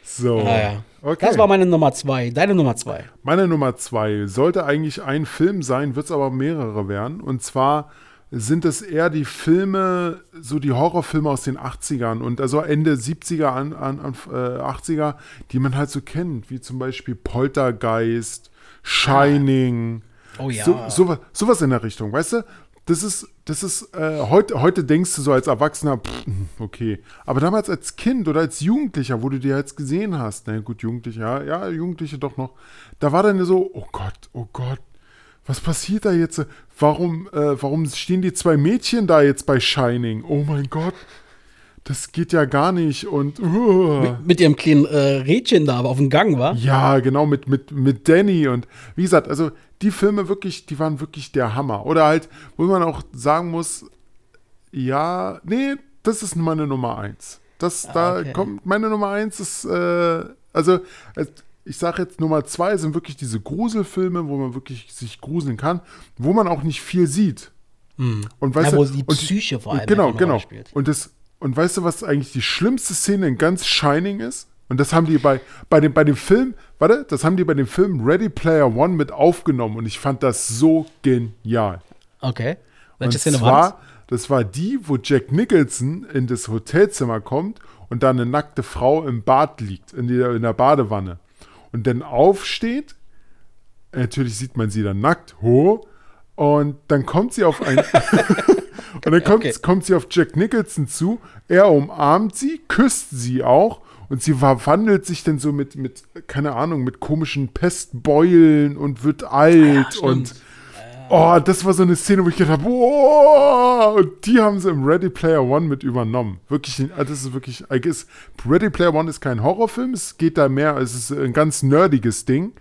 So. Naja. Okay. Das war meine Nummer zwei. Deine Nummer zwei. Meine Nummer zwei sollte eigentlich ein Film sein, wird es aber mehrere werden. Und zwar sind es eher die Filme, so die Horrorfilme aus den 80ern und also Ende 70er, an, an, an äh, 80er, die man halt so kennt, wie zum Beispiel Poltergeist, Shining. Oh ja. So, sowas, sowas in der Richtung, weißt du? Das ist, das ist, äh, heute, heute denkst du so als Erwachsener, pff, okay. Aber damals als Kind oder als Jugendlicher, wo du dir jetzt gesehen hast, na gut, Jugendliche, ja, ja, Jugendliche doch noch, da war dann so, oh Gott, oh Gott, was passiert da jetzt? Warum, äh, warum stehen die zwei Mädchen da jetzt bei Shining? Oh mein Gott, das geht ja gar nicht und, uh. Mit ihrem kleinen äh, Rädchen da, aber auf dem Gang war. Ja, genau, mit, mit, mit Danny und wie gesagt, also die Filme wirklich, die waren wirklich der Hammer. Oder halt, wo man auch sagen muss, ja, nee, das ist meine Nummer eins. Das, da okay. kommt, meine Nummer eins ist, äh, also, ich sage jetzt Nummer zwei sind wirklich diese Gruselfilme, wo man wirklich sich gruseln kann, wo man auch nicht viel sieht. Und weißt Ja, wo du, die und- Psyche vor und allem Genau, genau. spielt. Und, das, und weißt du, was eigentlich die schlimmste Szene in ganz Shining ist? Und das haben die bei, bei, dem, bei dem Film, warte, das haben die bei dem Film Ready Player One mit aufgenommen und ich fand das so genial. Okay. Und Welche Szene war das? das war die, wo Jack Nicholson in das Hotelzimmer kommt und da eine nackte Frau im Bad liegt, in der, in der Badewanne. Und dann aufsteht, natürlich sieht man sie dann nackt, ho, und dann kommt sie auf ein. und dann kommt, Okay. kommt sie auf Jack Nicholson zu, er umarmt sie, küsst sie auch. Und sie verwandelt sich dann so mit, mit, keine Ahnung, mit komischen Pestbeulen und wird alt stimmt. und Oh, das war so eine Szene, wo ich gedacht habe, boah, und die haben sie im Ready Player One mit übernommen. Wirklich, also das ist wirklich, I guess, Ready Player One ist kein Horrorfilm, es geht da mehr, es ist ein ganz nerdiges Ding.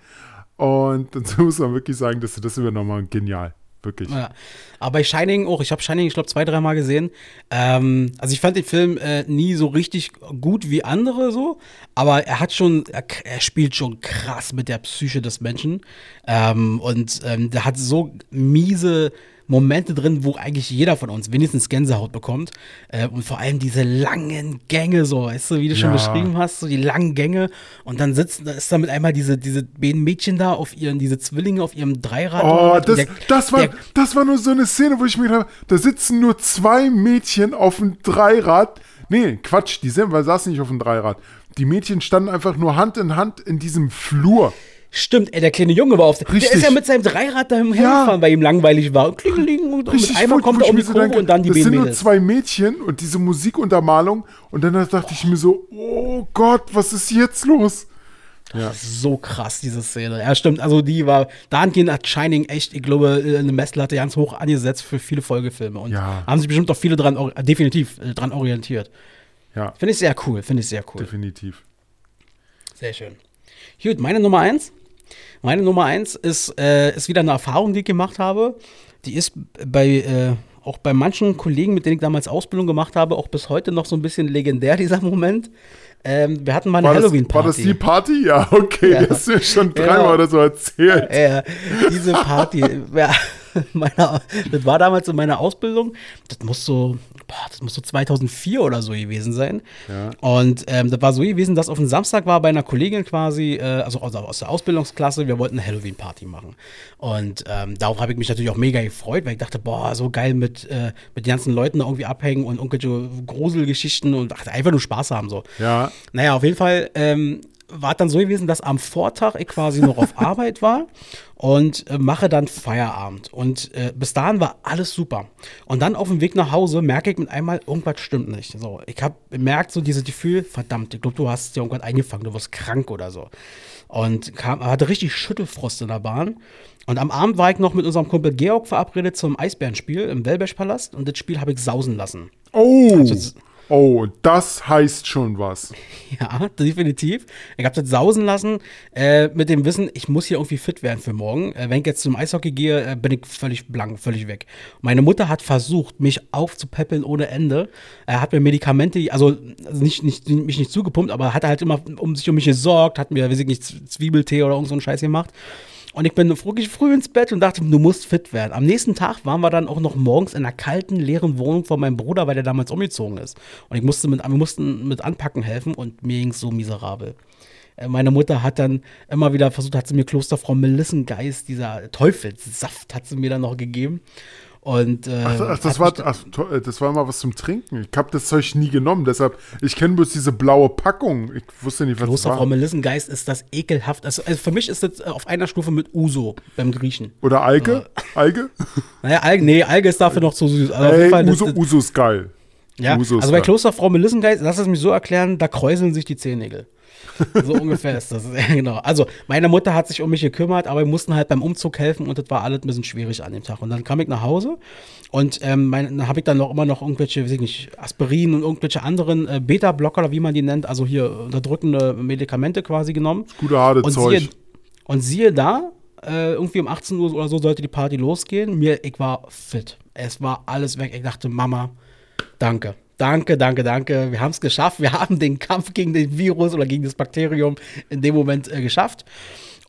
Und dazu muss man wirklich sagen, dass sie das übernommen haben, genial. Wirklich. Ja. Aber bei Shining auch, ich habe Shining, ich glaube, zwei, dreimal gesehen. Ähm, also ich fand den Film äh, nie so richtig gut wie andere so, aber er hat schon, er, er spielt schon krass mit der Psyche des Menschen. Ähm, und ähm, der hat so miese Momente drin, wo eigentlich jeder von uns wenigstens Gänsehaut bekommt. Äh, und vor allem diese langen Gänge, so, weißt du, wie du schon Ja. beschrieben hast, so die langen Gänge. Und dann sitzen, da ist da mit einmal diese, diese beiden Mädchen da auf ihren, diese Zwillinge auf ihrem Dreirad. Oh, das, der- das, war, der- das war nur so eine Szene, wo ich mir gedacht habe, da sitzen nur zwei Mädchen auf dem Dreirad. Nee, Quatsch, die sind, weil saßen nicht auf dem Dreirad. Die Mädchen standen einfach nur Hand in Hand in diesem Flur. Stimmt, ey, der kleine Junge war auf der. Der Richtig. ist ja mit seinem Dreirad da hergefahren, weil ihm langweilig war. Und klingeling und, und mit einmal kommt er um die Kurve denke, und dann die Das sind nur zwei Mädchen und diese Musikuntermalung. Und dann dachte ich mir so, oh Gott, was ist jetzt los? Ja. So krass, diese Szene. Ja, stimmt. Also, die war. Dahingehend hat Shining echt, ich glaube, äh, eine Messlatte ganz hoch angesetzt für viele Folgefilme. Und Ja. haben sich bestimmt auch viele dran, definitiv äh, dran orientiert. Ja, Finde ich sehr cool, finde ich sehr cool. definitiv. Sehr schön. Gut, meine Nummer eins. Meine Nummer eins ist, äh, ist wieder eine Erfahrung, die ich gemacht habe. Die ist bei, äh, auch bei manchen Kollegen, mit denen ich damals Ausbildung gemacht habe, auch bis heute noch so ein bisschen legendär, dieser Moment. Ähm, wir hatten mal eine Halloween-Party. War das die Party? Ja, okay, ja. das hast du schon dreimal ja. oder so erzählt. Ja, diese Party. ja, meiner, das war damals in meiner Ausbildung. Das muss so, boah, das muss so 2004 oder so gewesen sein. Ja. Und ähm, das war so gewesen, dass auf dem Samstag war bei einer Kollegin quasi, äh, also aus, aus, der Ausbildungsklasse, wir wollten eine Halloween-Party machen. Und ähm, darauf habe ich mich natürlich auch mega gefreut, weil ich dachte, boah, so geil mit, äh, mit den ganzen Leuten da irgendwie abhängen und irgendwelche Gruselgeschichten und dachte, einfach nur Spaß haben so. Ja. Naja, auf jeden Fall ähm, war dann so gewesen, dass am Vortag ich quasi noch auf Arbeit war und äh, mache dann Feierabend. Und äh, bis dahin war alles super. Und dann auf dem Weg nach Hause merke ich mit einmal, irgendwas stimmt nicht. So, ich habe gemerkt, so dieses Gefühl, verdammt, ich glaube, du hast dir irgendwas eingefangen, du wirst krank oder so. Und kam, hatte richtig Schüttelfrost in der Bahn. Und am Abend war ich noch mit unserem Kumpel Georg verabredet zum Eisbärenspiel im Wellbesch-Palast und das Spiel habe ich sausen lassen. Oh! Also, Oh, das heißt schon was. Ja, definitiv. Ich habe das sausen lassen äh, mit dem Wissen, ich muss hier irgendwie fit werden für morgen. Äh, wenn ich jetzt zum Eishockey gehe, äh, bin ich völlig blank, völlig weg. Meine Mutter hat versucht, mich aufzupäppeln ohne Ende. Er hat mir Medikamente, also nicht, nicht, mich nicht zugepumpt, aber hat halt immer um sich um mich gesorgt, hat mir, weiß ich nicht, Zwiebeltee oder irgend so einen Scheiß gemacht. Und ich bin wirklich früh ins Bett und dachte, du musst fit werden. Am nächsten Tag waren wir dann auch noch morgens in einer kalten, leeren Wohnung von meinem Bruder, weil der damals umgezogen ist. Und ich musste mit, wir mussten mit Anpacken helfen und mir ging es so miserabel. Äh, meine Mutter hat dann immer wieder versucht, hat sie mir Klosterfrau Melissengeist, dieser Teufelssaft, hat sie mir dann noch gegeben. Und, äh, ach, ach, das, war, ach, das war mal was zum Trinken. Ich habe das Zeug nie genommen, deshalb, ich kenne bloß diese blaue Packung. Ich wusste nicht, was das war. Frau Melissengeist ist das ekelhaft. Also, also, für mich ist das auf einer Stufe mit Uso beim Griechen. Oder Alge? Äh, Alge? Naja, Alge, nee, Alge ist dafür noch zu süß. Also hey, Fall, Uso, das, Uso ist geil. Ja, Uso also bei Klosterfrau Melissengeist, lass es mich so erklären, da kräuseln sich die Zehennägel. So ungefähr ist das. Genau. Also, meine Mutter hat sich um mich gekümmert, aber wir mussten halt beim Umzug helfen und das war alles ein bisschen schwierig an dem Tag. Und dann kam ich nach Hause und ähm, mein, dann habe ich dann noch immer noch irgendwelche, weiß ich nicht, Aspirin und irgendwelche anderen äh, Beta-Blocker oder wie man die nennt, also hier unterdrückende Medikamente quasi genommen. Das gute harte und Zeug. Siehe, und siehe da, äh, irgendwie um 18 Uhr oder so sollte die Party losgehen. Mir, ich war fit. Es war alles weg. Ich dachte, Mama, danke. Danke, danke, danke. Wir haben es geschafft. Wir haben den Kampf gegen den Virus oder gegen das Bakterium in dem Moment äh, geschafft.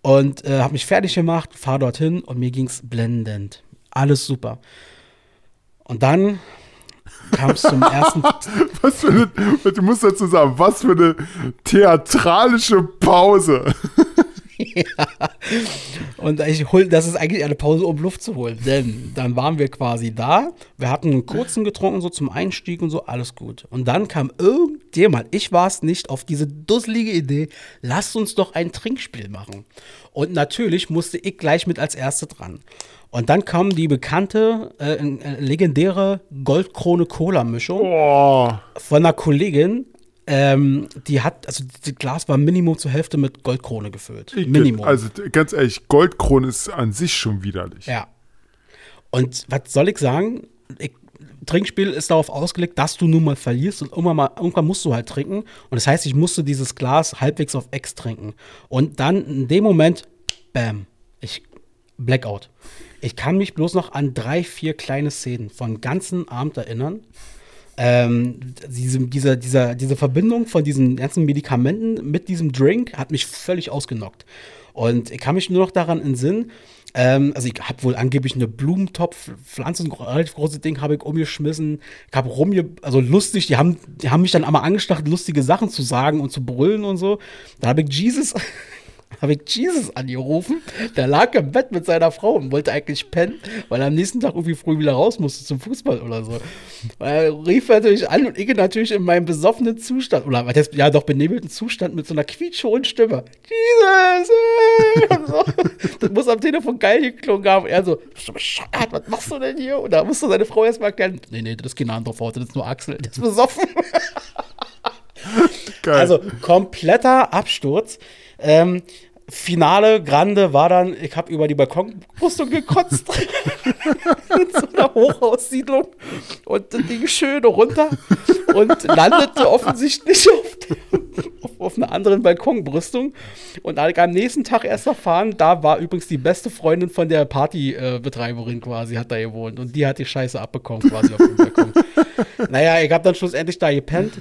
Und äh, habe mich fertig gemacht, fahre dorthin und mir ging es blendend. Alles super. Und dann kam es zum ersten. was für eine, du musst dazu sagen, was für eine theatralische Pause. Ja. Und ich hol, das ist eigentlich eine Pause, um Luft zu holen. Denn dann waren wir quasi da. Wir hatten einen kurzen getrunken, so zum Einstieg und so, alles gut. Und dann kam irgendjemand, ich war es nicht, auf diese dusselige Idee, lasst uns doch ein Trinkspiel machen. Und natürlich musste ich gleich mit als Erste dran. Und dann kam die bekannte, äh, äh legendäre Goldkrone-Cola-Mischung oh. von einer Kollegin, ähm, die hat, also das Glas war Minimum zur Hälfte mit Goldkrone gefüllt. Ich, Minimum. Also ganz ehrlich, Goldkrone ist an sich schon widerlich. Ja. Und was soll ich sagen? Ich, Trinkspiel ist darauf ausgelegt, dass du nun mal verlierst und irgendwann, mal, irgendwann musst du halt trinken. Und das heißt, ich musste dieses Glas halbwegs auf Ex trinken. Und dann in dem Moment, bam, ich Blackout. Ich kann mich bloß noch an drei, vier kleine Szenen von ganzen Abend erinnern ähm, diese, diese, diese, diese Verbindung von diesen ganzen Medikamenten mit diesem Drink hat mich völlig ausgenockt. Und ich kann mich nur noch daran entsinnen, ähm, also ich habe wohl angeblich eine Blumentopf-Pflanze, ein relativ großes Ding habe ich umgeschmissen. Ich habe rumge, also lustig, die haben, die haben mich dann einmal angestachelt, lustige Sachen zu sagen und zu brüllen und so. Da habe ich Jesus habe ich Jesus angerufen. Der lag im Bett mit seiner Frau und wollte eigentlich pennen, weil er am nächsten Tag irgendwie früh wieder raus musste zum Fußball oder so. Er rief natürlich an und ich natürlich in meinem besoffenen Zustand, oder ja doch benebelten Zustand mit so einer quietschhohen Stimme. Jesus! so. Das muss am Telefon geil geklungen haben. Er so, was machst du denn hier? Und da musste seine Frau erstmal erklären, nee, nee, das ist keine andere Frau, das ist nur Axel, der ist besoffen. Geil. Also kompletter Absturz. Ähm, Finale Grande war dann, ich habe über die Balkonbrüstung gekotzt. in so einer Hochhaussiedlung. Und das Ding schön runter und landete offensichtlich auf, auf auf einer anderen Balkonbrüstung. Und am nächsten Tag erst erfahren, da war übrigens die beste Freundin von der Partybetreiberin quasi, hat da gewohnt. Und die hat die Scheiße abbekommen quasi auf dem Balkon. naja, ich habe dann schlussendlich da gepennt.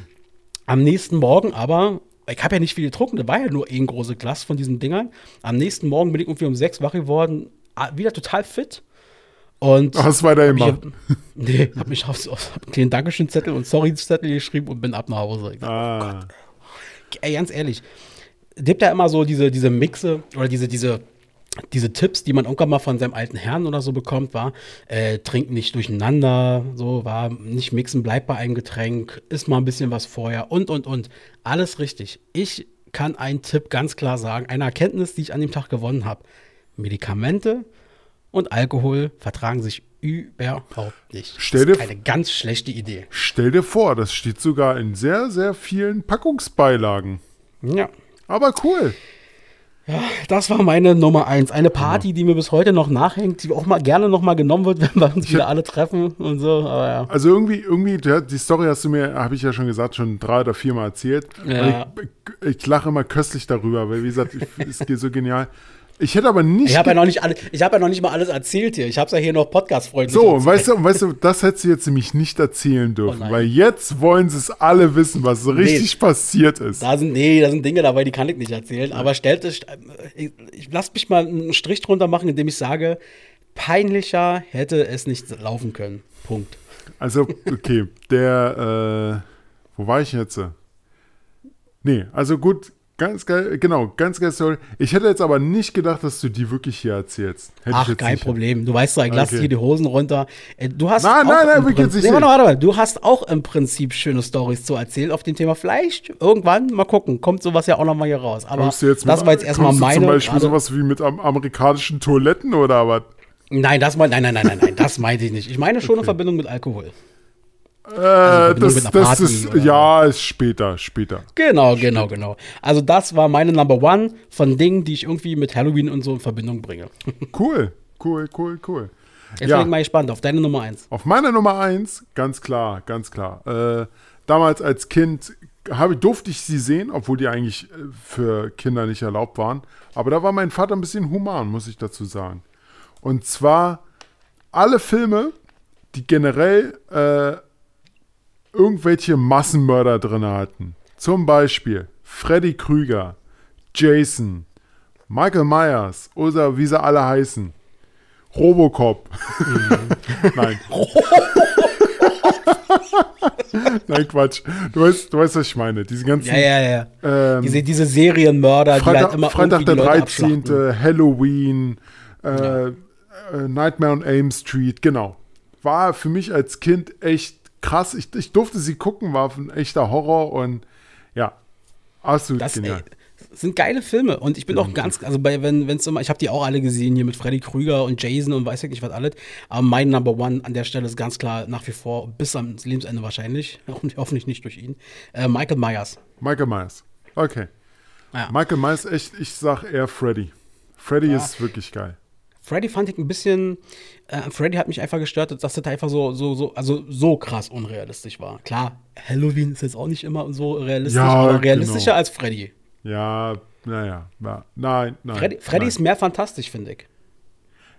Am nächsten Morgen aber ich habe ja nicht viel getrunken, da war ja nur ein großes Glas von diesen Dingern. Am nächsten Morgen bin ich irgendwie um sechs wach geworden, wieder total fit. Und Was war da immer? Nee, hab mich auf, auf einen kleinen Dankeschön-Zettel und Sorry-Zettel geschrieben und bin ab nach Hause. Ich Ah. oh Gott. Ey, ganz ehrlich, gibt ja immer so diese, diese Mixe oder diese, diese, diese Tipps, die man irgendwann mal von seinem alten Herrn oder so bekommt, war, äh, trink nicht durcheinander, so, war nicht mixen, bleib bei einem Getränk, isst mal ein bisschen was vorher und, und, und. Alles richtig. Ich kann einen Tipp ganz klar sagen, eine Erkenntnis, die ich an dem Tag gewonnen habe. Medikamente und Alkohol vertragen sich überhaupt nicht. Stell das ist eine ganz schlechte Idee. Stell dir vor, das steht sogar in sehr, sehr vielen Packungsbeilagen. Ja. Aber cool. Das war meine Nummer eins. Eine Party, die mir bis heute noch nachhängt, die auch mal gerne noch mal genommen wird, wenn wir uns wieder alle treffen und so. Aber ja. Also irgendwie, irgendwie, ja, die Story hast du mir, habe ich ja schon gesagt, schon drei oder viermal erzählt. Ja. Ich, ich lache immer köstlich darüber, weil wie gesagt, ich, geht so genial. Ich hätte aber nicht. Ich habe ja noch nicht alle, ich habe ja noch nicht mal alles erzählt hier. Ich habe es ja hier noch Podcast-freundlich so, erzählt. weißt du, weißt du, das hättest du jetzt nämlich nicht erzählen dürfen, Oh nein. weil jetzt wollen sie es alle wissen, was so richtig passiert ist. Da sind, nee, da sind Dinge dabei, die kann ich nicht erzählen. Aber stellt es, ich, ich lass mich mal einen Strich drunter machen, indem ich sage, peinlicher hätte es nicht laufen können. Punkt. Also, okay, der, äh, wo war ich jetzt? Nee, also gut, ganz geil, genau, ganz geil Story. Ich hätte jetzt aber nicht gedacht, dass du die wirklich hier erzählst. Hätte Ach, kein. Problem. Du weißt doch, ich lasse Okay. hier die Hosen runter. Äh, Du hast Nein, auch nein, nein, im wirklich Prinzip, nicht nee, warte, warte, warte. Du hast auch im Prinzip schöne Stories zu erzählen auf dem Thema. Vielleicht irgendwann, mal gucken, kommt sowas ja auch noch mal hier raus. Aber das war jetzt erstmal meine. Zum Beispiel gerade- sowas wie mit am amerikanischen Toiletten oder was? nein, das mein, nein, nein, nein, nein, nein, das meinte ich nicht. Ich meine schon in Verbindung mit Alkohol. Äh, Verbindung das, das ist, oder- ja, ist später, später. Genau, genau, genau. Also das war meine Number One von Dingen, die ich irgendwie mit Halloween und so in Verbindung bringe. Cool, cool, cool, cool. Jetzt Ja. bin ich mal gespannt auf deine Nummer eins. Auf meiner Nummer eins, ganz klar, ganz klar. Äh, damals als Kind habe, durfte ich sie sehen, obwohl die eigentlich äh, für Kinder nicht erlaubt waren. Aber da war mein Vater ein bisschen human, muss ich dazu sagen. Und zwar alle Filme, die generell äh, irgendwelche Massenmörder drin hatten. Zum Beispiel Freddy Krüger, Jason, Michael Myers oder wie sie alle heißen. Robocop. Nein. Nein, Quatsch. Du weißt, du weißt, was ich meine. Diese ganzen Ja, ja, ja. Ähm, diese, diese Serienmörder, die Freitag, halt immer Freitag der die Leute 13., abschlachten. Halloween, äh, äh, Nightmare on Elm Street, genau. War für mich als Kind echt krass. Ich, ich durfte sie gucken, war ein echter Horror und ja, absolut Das genial. ey, sind geile Filme und ich bin auch ganz, also bei, wenn es immer, ich habe die auch alle gesehen hier mit Freddy Krüger und Jason und weiß ich nicht was alles, aber mein Number One an der Stelle ist ganz klar nach wie vor bis am Lebensende wahrscheinlich, hoffentlich nicht durch ihn, äh, Michael Myers. Michael Myers. Okay. Ja. Michael Myers, echt, ich sag eher Freddy. Freddy ist wirklich geil. Freddy fand ich ein bisschen, äh, Freddy hat mich einfach gestört, dass das einfach so, so, so, also so krass unrealistisch war. Klar, Halloween ist jetzt auch nicht immer so realistisch, Ja, aber genau. realistischer als Freddy. Ja, naja, ja. nein, nein. Freddy, Freddy nein. ist mehr fantastisch, finde ich.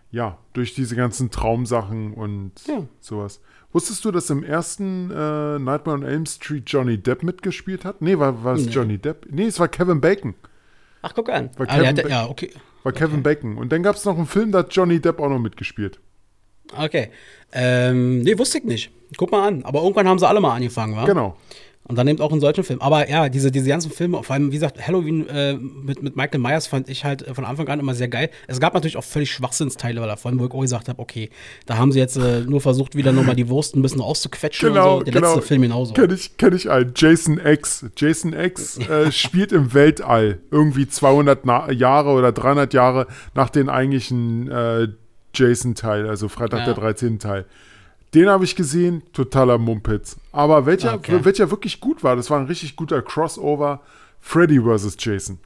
Ja, durch diese ganzen Traumsachen und Ja. sowas. Wusstest du, dass im ersten äh, Nightmare on Elm Street Johnny Depp mitgespielt hat? Nee, war, war es Nee. Johnny Depp? Nee, es war Kevin Bacon. Ach, guck an. War Ah, Kevin hat, ja, okay. War Kevin Bacon. Und dann gab es noch einen Film, da hat Johnny Depp auch noch mitgespielt. Okay. Ähm, nee, wusste ich nicht. Guck mal an. Aber irgendwann haben sie alle mal angefangen, wa? Genau. Und dann eben auch in solchen Filmen. Aber ja, diese, diese ganzen Filme, vor allem, wie gesagt, Halloween äh, mit, mit Michael Myers fand ich halt äh, von Anfang an immer sehr geil. Es gab natürlich auch völlig Schwachsinnsteile davon, wo ich auch gesagt habe, okay, da haben sie jetzt äh, nur versucht, wieder nochmal die Wurst ein bisschen auszuquetschen Genau, und so. Der genau. letzte Film genauso. Kenn ich, kenn ich einen. Jason X. Jason X äh, spielt im Weltall. Irgendwie 200 Na Jahre oder 300 Jahre nach den eigentlichen äh, Jason-Teil, also Freitag Ja. der 13. Teil. Den habe ich gesehen, totaler Mumpitz. Aber welcher, Okay. welcher wirklich gut war, das war ein richtig guter Crossover. Freddy vs. Jason.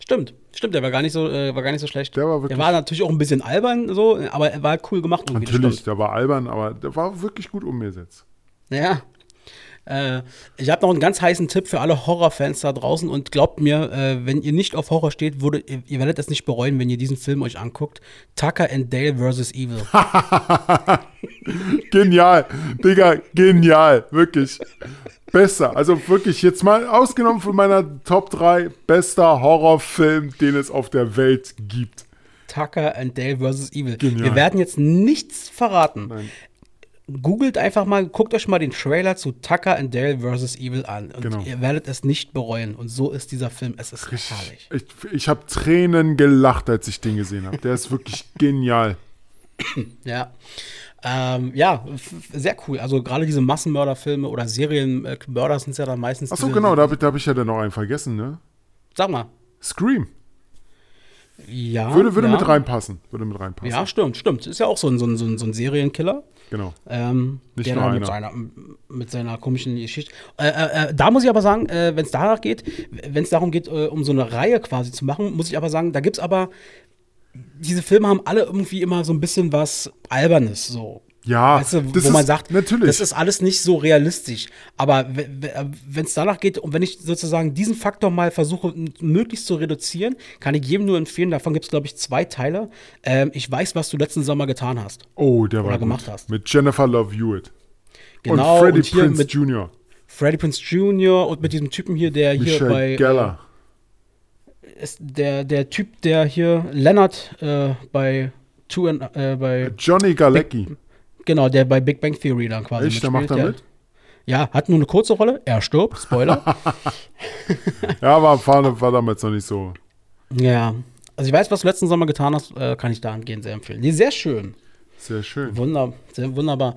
Stimmt, stimmt, der war gar nicht so, äh, war gar nicht so schlecht. Der war wirklich- Der war natürlich auch ein bisschen albern, so, aber er war cool gemacht. Natürlich, der war albern, aber der war wirklich gut umgesetzt. Ja. Äh, ich habe noch einen ganz heißen Tipp für alle Horrorfans da draußen und glaubt mir, äh, wenn ihr nicht auf Horror steht, würde, ihr, ihr werdet es nicht bereuen, wenn ihr diesen Film euch anguckt. Tucker and Dale vs. Evil. genial, Digga, genial, wirklich. Besser, also wirklich jetzt mal ausgenommen von meiner Top 3 bester Horrorfilm, den es auf der Welt gibt. Tucker and Dale vs. Evil. Genial. Wir werden jetzt nichts verraten. Nein. Googelt einfach mal, guckt euch mal den Trailer zu Tucker and Dale vs. Evil an. Und Genau. ihr werdet es nicht bereuen. Und so ist dieser Film. Es ist herrlich. Ich, ich habe Tränen gelacht, als ich den gesehen habe. Der ist wirklich genial. Ja. Ähm, ja, sehr cool. Also gerade diese Massenmörderfilme oder Serienmörder sind ja dann meistens. Achso, genau, da habe ich, da hab ich ja dann noch einen vergessen, ne? Sag mal. Scream. Ja. Würde, würde ja. mit reinpassen. Würde mit reinpassen. Ja, stimmt, stimmt. Ist ja auch so ein, so ein, so ein Serienkiller. Genau. Ähm, Nicht der nur mit einer. seiner, mit seiner komischen Geschichte. Äh, äh, äh, da muss ich aber sagen, äh, wenn es danach geht, wenn es darum geht, äh, um so eine Reihe quasi zu machen, muss ich aber sagen, da gibt es aber, diese Filme haben alle irgendwie immer so ein bisschen was Albernes, so. Ja, Weißt du, das wo man ist- sagt, natürlich. das ist alles nicht so realistisch. Aber wenn es danach geht und wenn ich sozusagen diesen Faktor mal versuche, möglichst zu reduzieren, kann ich jedem nur empfehlen, davon gibt es, glaube ich, zwei Teile. Ähm, ich weiß, was du letzten Sommer getan hast. Oh, der war Oder gut. gemacht hast. Mit Jennifer Love Hewitt. Genau, und Freddie und hier Prinze mit Jr. Freddie Prince Jr. und mit diesem Typen hier, der hier Michelle bei. Geller. Äh, ist der, der Typ, der hier, Leonard, äh, bei Two and, äh, bei. Johnny Galecki. Genau, der bei Big Bang Theory dann quasi. Echt, der macht da mit? Ja, hat nur eine kurze Rolle. Er stirbt, Spoiler. Ja, war, war, war damals noch nicht so. ja. Also ich weiß, was du letzten Sommer getan hast, äh, kann ich dahingehend sehr empfehlen. Die ist sehr schön. Sehr schön. Wunder, sehr wunderbar.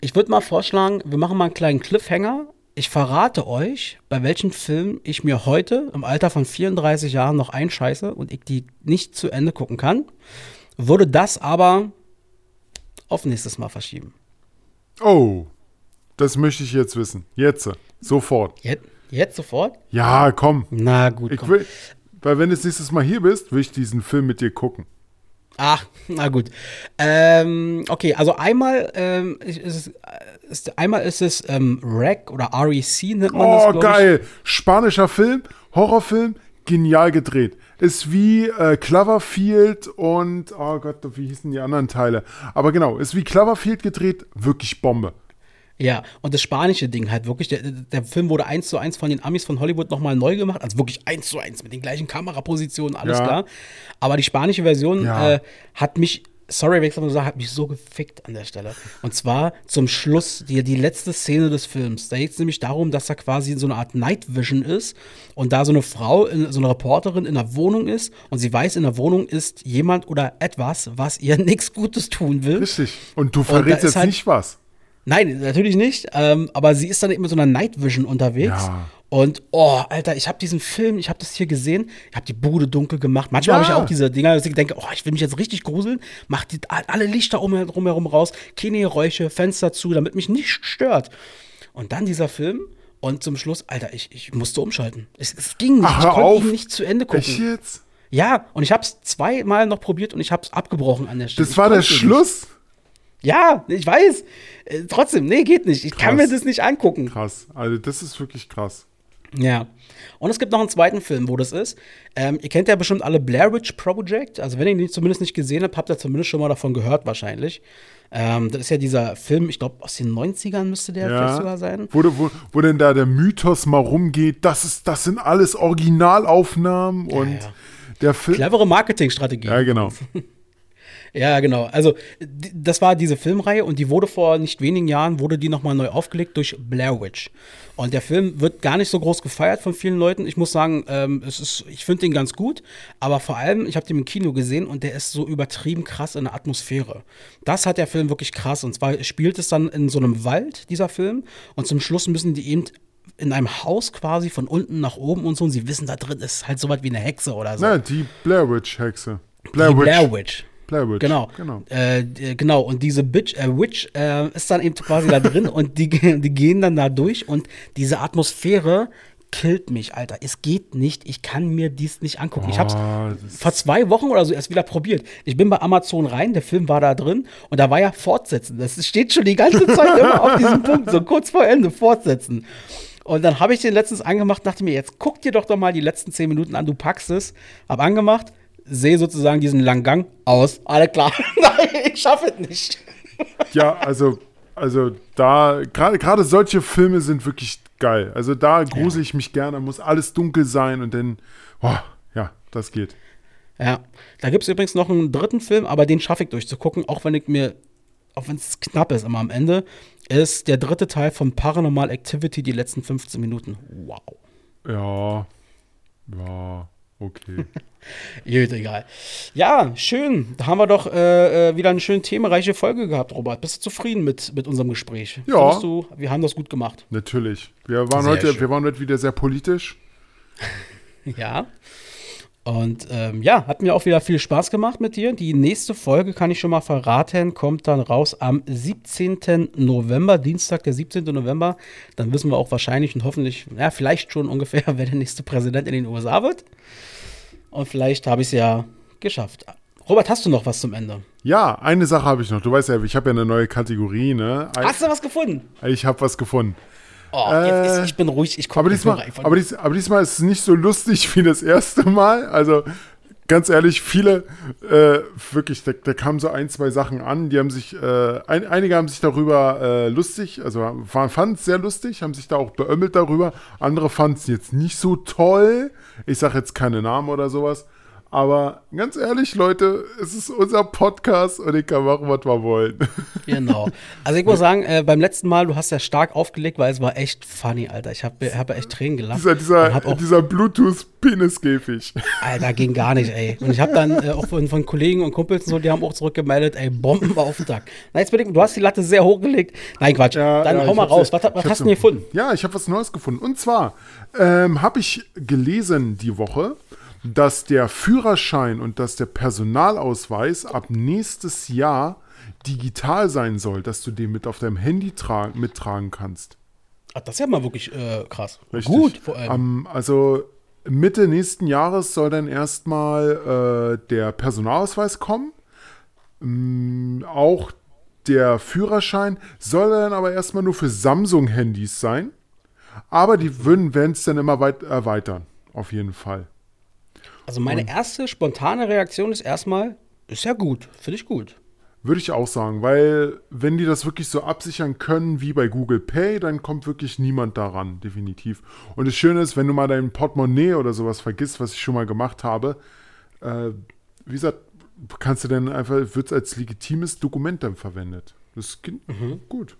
Ich würde mal vorschlagen, wir machen mal einen kleinen Cliffhanger. Ich verrate euch, bei welchem Film ich mir heute im Alter von 34 Jahren noch einscheiße und ich die nicht zu Ende gucken kann. Würde das aber auf nächstes Mal verschieben. Oh, das möchte ich jetzt wissen. Jetzt. Sofort. Jetzt, jetzt sofort? Ja, komm. Na gut, Ich komm. will, weil wenn du das nächstes Mal hier bist, will ich diesen Film mit dir gucken. Ach, na gut. Ähm, okay, also einmal ähm, ist es, ist, einmal ist es ähm, REC oder REC nennt man das, Oh, geil. Spanischer Film, Horrorfilm, genial gedreht. Ist wie äh, Cloverfield und, oh Gott, wie hießen die anderen Teile? Aber genau, ist wie Cloverfield gedreht, wirklich Bombe. Ja, und das spanische Ding halt wirklich, der, der Film wurde eins zu eins von den Amis von Hollywood nochmal neu gemacht, also wirklich eins zu eins mit den gleichen Kamerapositionen, alles Ja. klar. Aber die spanische Version Ja. äh, hat mich, sorry, wenn ich so sage, hat mich so gefickt an der Stelle. Und zwar zum Schluss, die, die letzte Szene des Films. Da geht es nämlich darum, dass da quasi so eine Art Night Vision ist und da so eine Frau, in, so eine Reporterin in der Wohnung ist und sie weiß, in der Wohnung ist jemand oder etwas, was ihr nichts Gutes tun will. Richtig. Und du verrätst jetzt halt- nicht was. Nein, natürlich nicht. Ähm, aber sie ist dann eben mit so einer Night Vision unterwegs. Ja. Und, oh, Alter, ich habe diesen Film, ich habe das hier gesehen, ich habe die Bude dunkel gemacht. Manchmal Ja. habe ich auch diese Dinger, dass ich denke, oh, ich will mich jetzt richtig gruseln, mach die, alle Lichter um, drumherum raus, keine Geräusche, Fenster zu, damit mich nicht stört. Und dann dieser Film und zum Schluss, Alter, ich, ich musste umschalten. Es, es ging nicht, Ach, ich konnte ihn nicht zu Ende gucken. Echt jetzt? Ja, und ich habe es zweimal noch probiert und ich habe es abgebrochen an der Stelle. Das Ich war der nicht. Schluss? Ja, ich weiß. Äh, trotzdem, nee, geht nicht. Ich kann Krass. mir das nicht angucken. Krass. Also, das ist wirklich krass. Ja. Und es gibt noch einen zweiten Film, wo das ist. Ähm, ihr kennt ja bestimmt alle Blair Witch Project. Also, wenn ihr ihn zumindest nicht gesehen habt, habt ihr zumindest schon mal davon gehört, wahrscheinlich. Ähm, das ist ja dieser Film, ich glaube, aus den 90ern müsste der vielleicht sogar sein. Wo, wo, wo denn da der Mythos mal rumgeht, das, ist, das sind alles Originalaufnahmen und ja. der Film. Clevere Marketingstrategie. Ja, genau. Ja, genau. Also, das war diese Filmreihe und die wurde vor nicht wenigen Jahren, wurde die nochmal neu aufgelegt durch Blair Witch. Und der Film wird gar nicht so groß gefeiert von vielen Leuten. Ich muss sagen, ähm, es ist, ich finde den ganz gut, aber vor allem, ich habe den im Kino gesehen und der ist so übertrieben krass in der Atmosphäre. Das hat der Film wirklich krass. Und zwar spielt es dann in so einem Wald, dieser Film, und zum Schluss müssen die eben in einem Haus quasi von unten nach oben und so. Und sie wissen, da drin ist halt sowas wie eine Hexe oder so. Na, die Blair Witch Hexe. Blair die Witch. Blair Witch. Blair Witch. Genau. genau. Äh, genau. Und diese Bitch, äh, Witch äh, ist dann eben quasi da drin und die, die gehen dann da durch und diese Atmosphäre killt mich, Alter. Es geht nicht. Ich kann mir dies nicht angucken. ich hab's Oh, vor zwei Wochen oder so erst wieder probiert. Ich bin bei Amazon rein, der Film war da drin und da war ja fortsetzen. Das steht schon die ganze Zeit immer auf diesem Punkt, so kurz vor Ende, fortsetzen. Und dann habe ich den letztens angemacht, dachte mir, jetzt guck dir doch doch mal die letzten zehn Minuten an, du packst es. Hab angemacht, sehe sozusagen diesen langen Gang aus. Alle klar. Nein, ich schaffe es nicht. Ja, also, also da, gerade gerade solche Filme sind wirklich geil. Also da grusel ich mich gerne, muss alles dunkel sein und dann, oh, ja, das geht. Ja, da gibt es übrigens noch einen dritten Film, aber den schaffe ich durchzugucken, auch wenn ich mir, auch wenn es knapp ist, immer am Ende, ist der dritte Teil von Paranormal Activity, die letzten 15 Minuten. Wow. Ja, ja, okay. Gut, egal. Ja, schön. Da haben wir doch äh, äh, wieder eine schön themenreiche Folge gehabt, Robert. Bist du zufrieden mit, mit unserem Gespräch? Ja. Du, wir haben das gut gemacht. Natürlich. Wir waren, Sehr heute, schön. wir waren heute wieder sehr politisch. Ja. Und ähm, ja, hat mir auch wieder viel Spaß gemacht mit dir. Die nächste Folge, kann ich schon mal verraten, kommt dann raus am 17. November, Dienstag, der 17. November. Dann wissen wir auch wahrscheinlich und hoffentlich, ja, vielleicht schon ungefähr, wer der nächste Präsident in den USA wird. Und vielleicht habe ich es ja geschafft. Robert, hast du noch was zum Ende? Ja, eine Sache habe ich noch. Du weißt ja, ich habe ja eine neue Kategorie, ne? Hast du was gefunden? Ich habe was gefunden. Oh, jetzt ist, Äh, ich bin ruhig, ich gucke diesmal, aber, dies, aber diesmal ist es nicht so lustig wie das erste Mal. Also ganz ehrlich, viele, äh, wirklich, da, da kamen so ein, zwei Sachen an, die haben sich, äh, ein, einige haben sich darüber äh, lustig, also fanden es sehr lustig, haben sich da auch beömmelt darüber. Andere fanden es jetzt nicht so toll. Ich sage jetzt keine Namen oder sowas. Aber ganz ehrlich, Leute, es ist unser Podcast und ich kann machen, was wir wollen. Genau. Also ich muss sagen, äh, beim letzten Mal, du hast ja stark aufgelegt, weil es war echt funny, Alter. Ich habe hab echt Tränen gelacht. dieser dieser, dieser Bluetooth-Peniskäfig. Alter, ging gar nicht, ey. Und ich habe dann äh, auch von, von Kollegen und Kumpels und so, die haben auch zurückgemeldet, ey, Bombenauftakt. Na, jetzt bin ich, du hast die Latte sehr hochgelegt. Nein, Quatsch. dann hau ich mal raus. ja- Was, was hast du denn ja- gefunden? Ja, ich habe was Neues gefunden. Und zwar ähm, habe ich gelesen die Woche, dass der Führerschein und dass der Personalausweis ab nächstes Jahr digital sein soll, dass du den mit auf deinem Handy tra- mittragen kannst. Ach, das ist ja mal wirklich äh, krass. Richtig. Gut, vor allem. Am- also Mitte nächsten Jahres soll dann erstmal äh, der Personalausweis kommen. Mm, auch der Führerschein soll dann aber erstmal nur für Samsung-Handys sein. Aber die würden werden es dann immer weit erweitern. Auf jeden Fall. Also meine erste spontane Reaktion ist erstmal, ist ja gut, finde ich gut. Würde ich auch sagen, weil wenn die das wirklich so absichern können wie bei Google Pay, dann kommt wirklich niemand daran, definitiv. Und das Schöne ist, wenn du mal dein Portemonnaie oder sowas vergisst, was ich schon mal gemacht habe, äh, wie gesagt, kannst du dann einfach, wird es als legitimes Dokument dann verwendet. Das geht gut.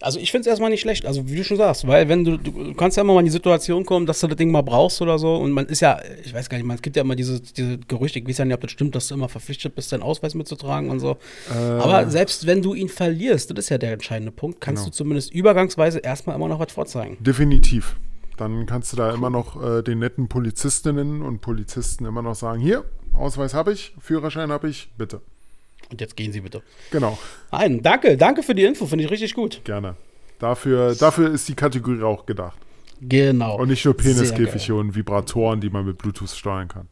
Also ich finde es erstmal nicht schlecht, also wie du schon sagst, weil wenn du, du kannst ja immer mal in die Situation kommen, dass du das Ding mal brauchst oder so und man ist ja, ich weiß gar nicht, man, es gibt ja immer diese, diese Gerüchte, ich weiß ja nicht, ob das stimmt, dass du immer verpflichtet bist, deinen Ausweis mitzutragen und so. Aber selbst wenn du ihn verlierst, das ist ja der entscheidende Punkt, kannst Genau. du zumindest übergangsweise erstmal immer noch was vorzeigen. Definitiv. Dann kannst du da immer noch äh, den netten Polizistinnen und Polizisten immer noch sagen, hier, Ausweis habe ich, Führerschein habe ich, bitte. Und jetzt gehen Sie bitte. Genau. Nein, danke, danke für die Info, finde ich richtig gut. Gerne. Dafür, dafür ist die Kategorie auch gedacht. Genau. Und nicht nur Peniskäfige und Vibratoren, die man mit Bluetooth steuern kann.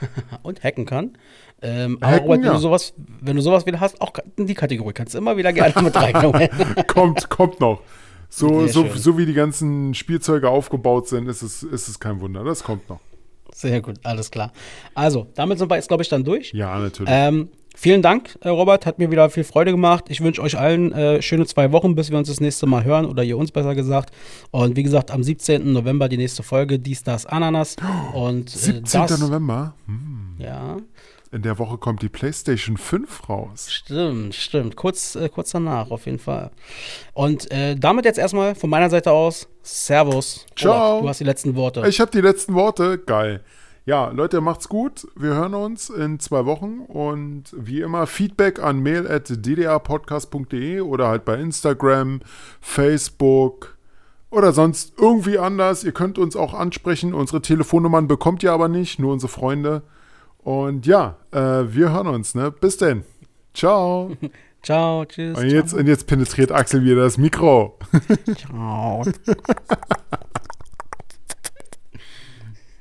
und hacken kann. Ähm, aber Hacken, Robert, wenn, ja. du sowas, wenn du sowas wieder hast, auch in die Kategorie kannst du immer wieder gerne mit reinkommen. kommt, kommt noch. So, Sehr so, schön. so wie die ganzen Spielzeuge aufgebaut sind, ist es, ist es kein Wunder. Das kommt noch. Sehr gut, alles klar. Also, damit sind wir jetzt, glaube ich, dann durch. Ja, natürlich. Ähm, vielen Dank, äh, Robert. Hat mir wieder viel Freude gemacht. Ich wünsche euch allen äh, schöne zwei Wochen, bis wir uns das nächste Mal hören oder ihr uns besser gesagt. Und wie gesagt, am 17. November die nächste Folge, dies, das, Ananas. Und äh, 17. das, November. Hm. Ja, In der Woche kommt die PlayStation 5 raus. stimmt, stimmt. Kurz, äh, kurz danach, auf jeden Fall. Und äh, damit jetzt erstmal von meiner Seite aus, Servus. Ciao. Robert, du hast die letzten Worte. Ich habe die letzten Worte. Geil. Ja, Leute, macht's gut. Wir hören uns in zwei Wochen und wie immer Feedback an mail.ddrpodcast.de oder halt bei Instagram, Facebook oder sonst irgendwie anders. Ihr könnt uns auch ansprechen. Unsere Telefonnummern bekommt ihr aber nicht, nur unsere Freunde. Und ja, äh, wir hören uns. Ne? Bis denn. Ciao. Ciao, tschüss. Und jetzt, und jetzt penetriert Axel wieder das Mikro. Ciao.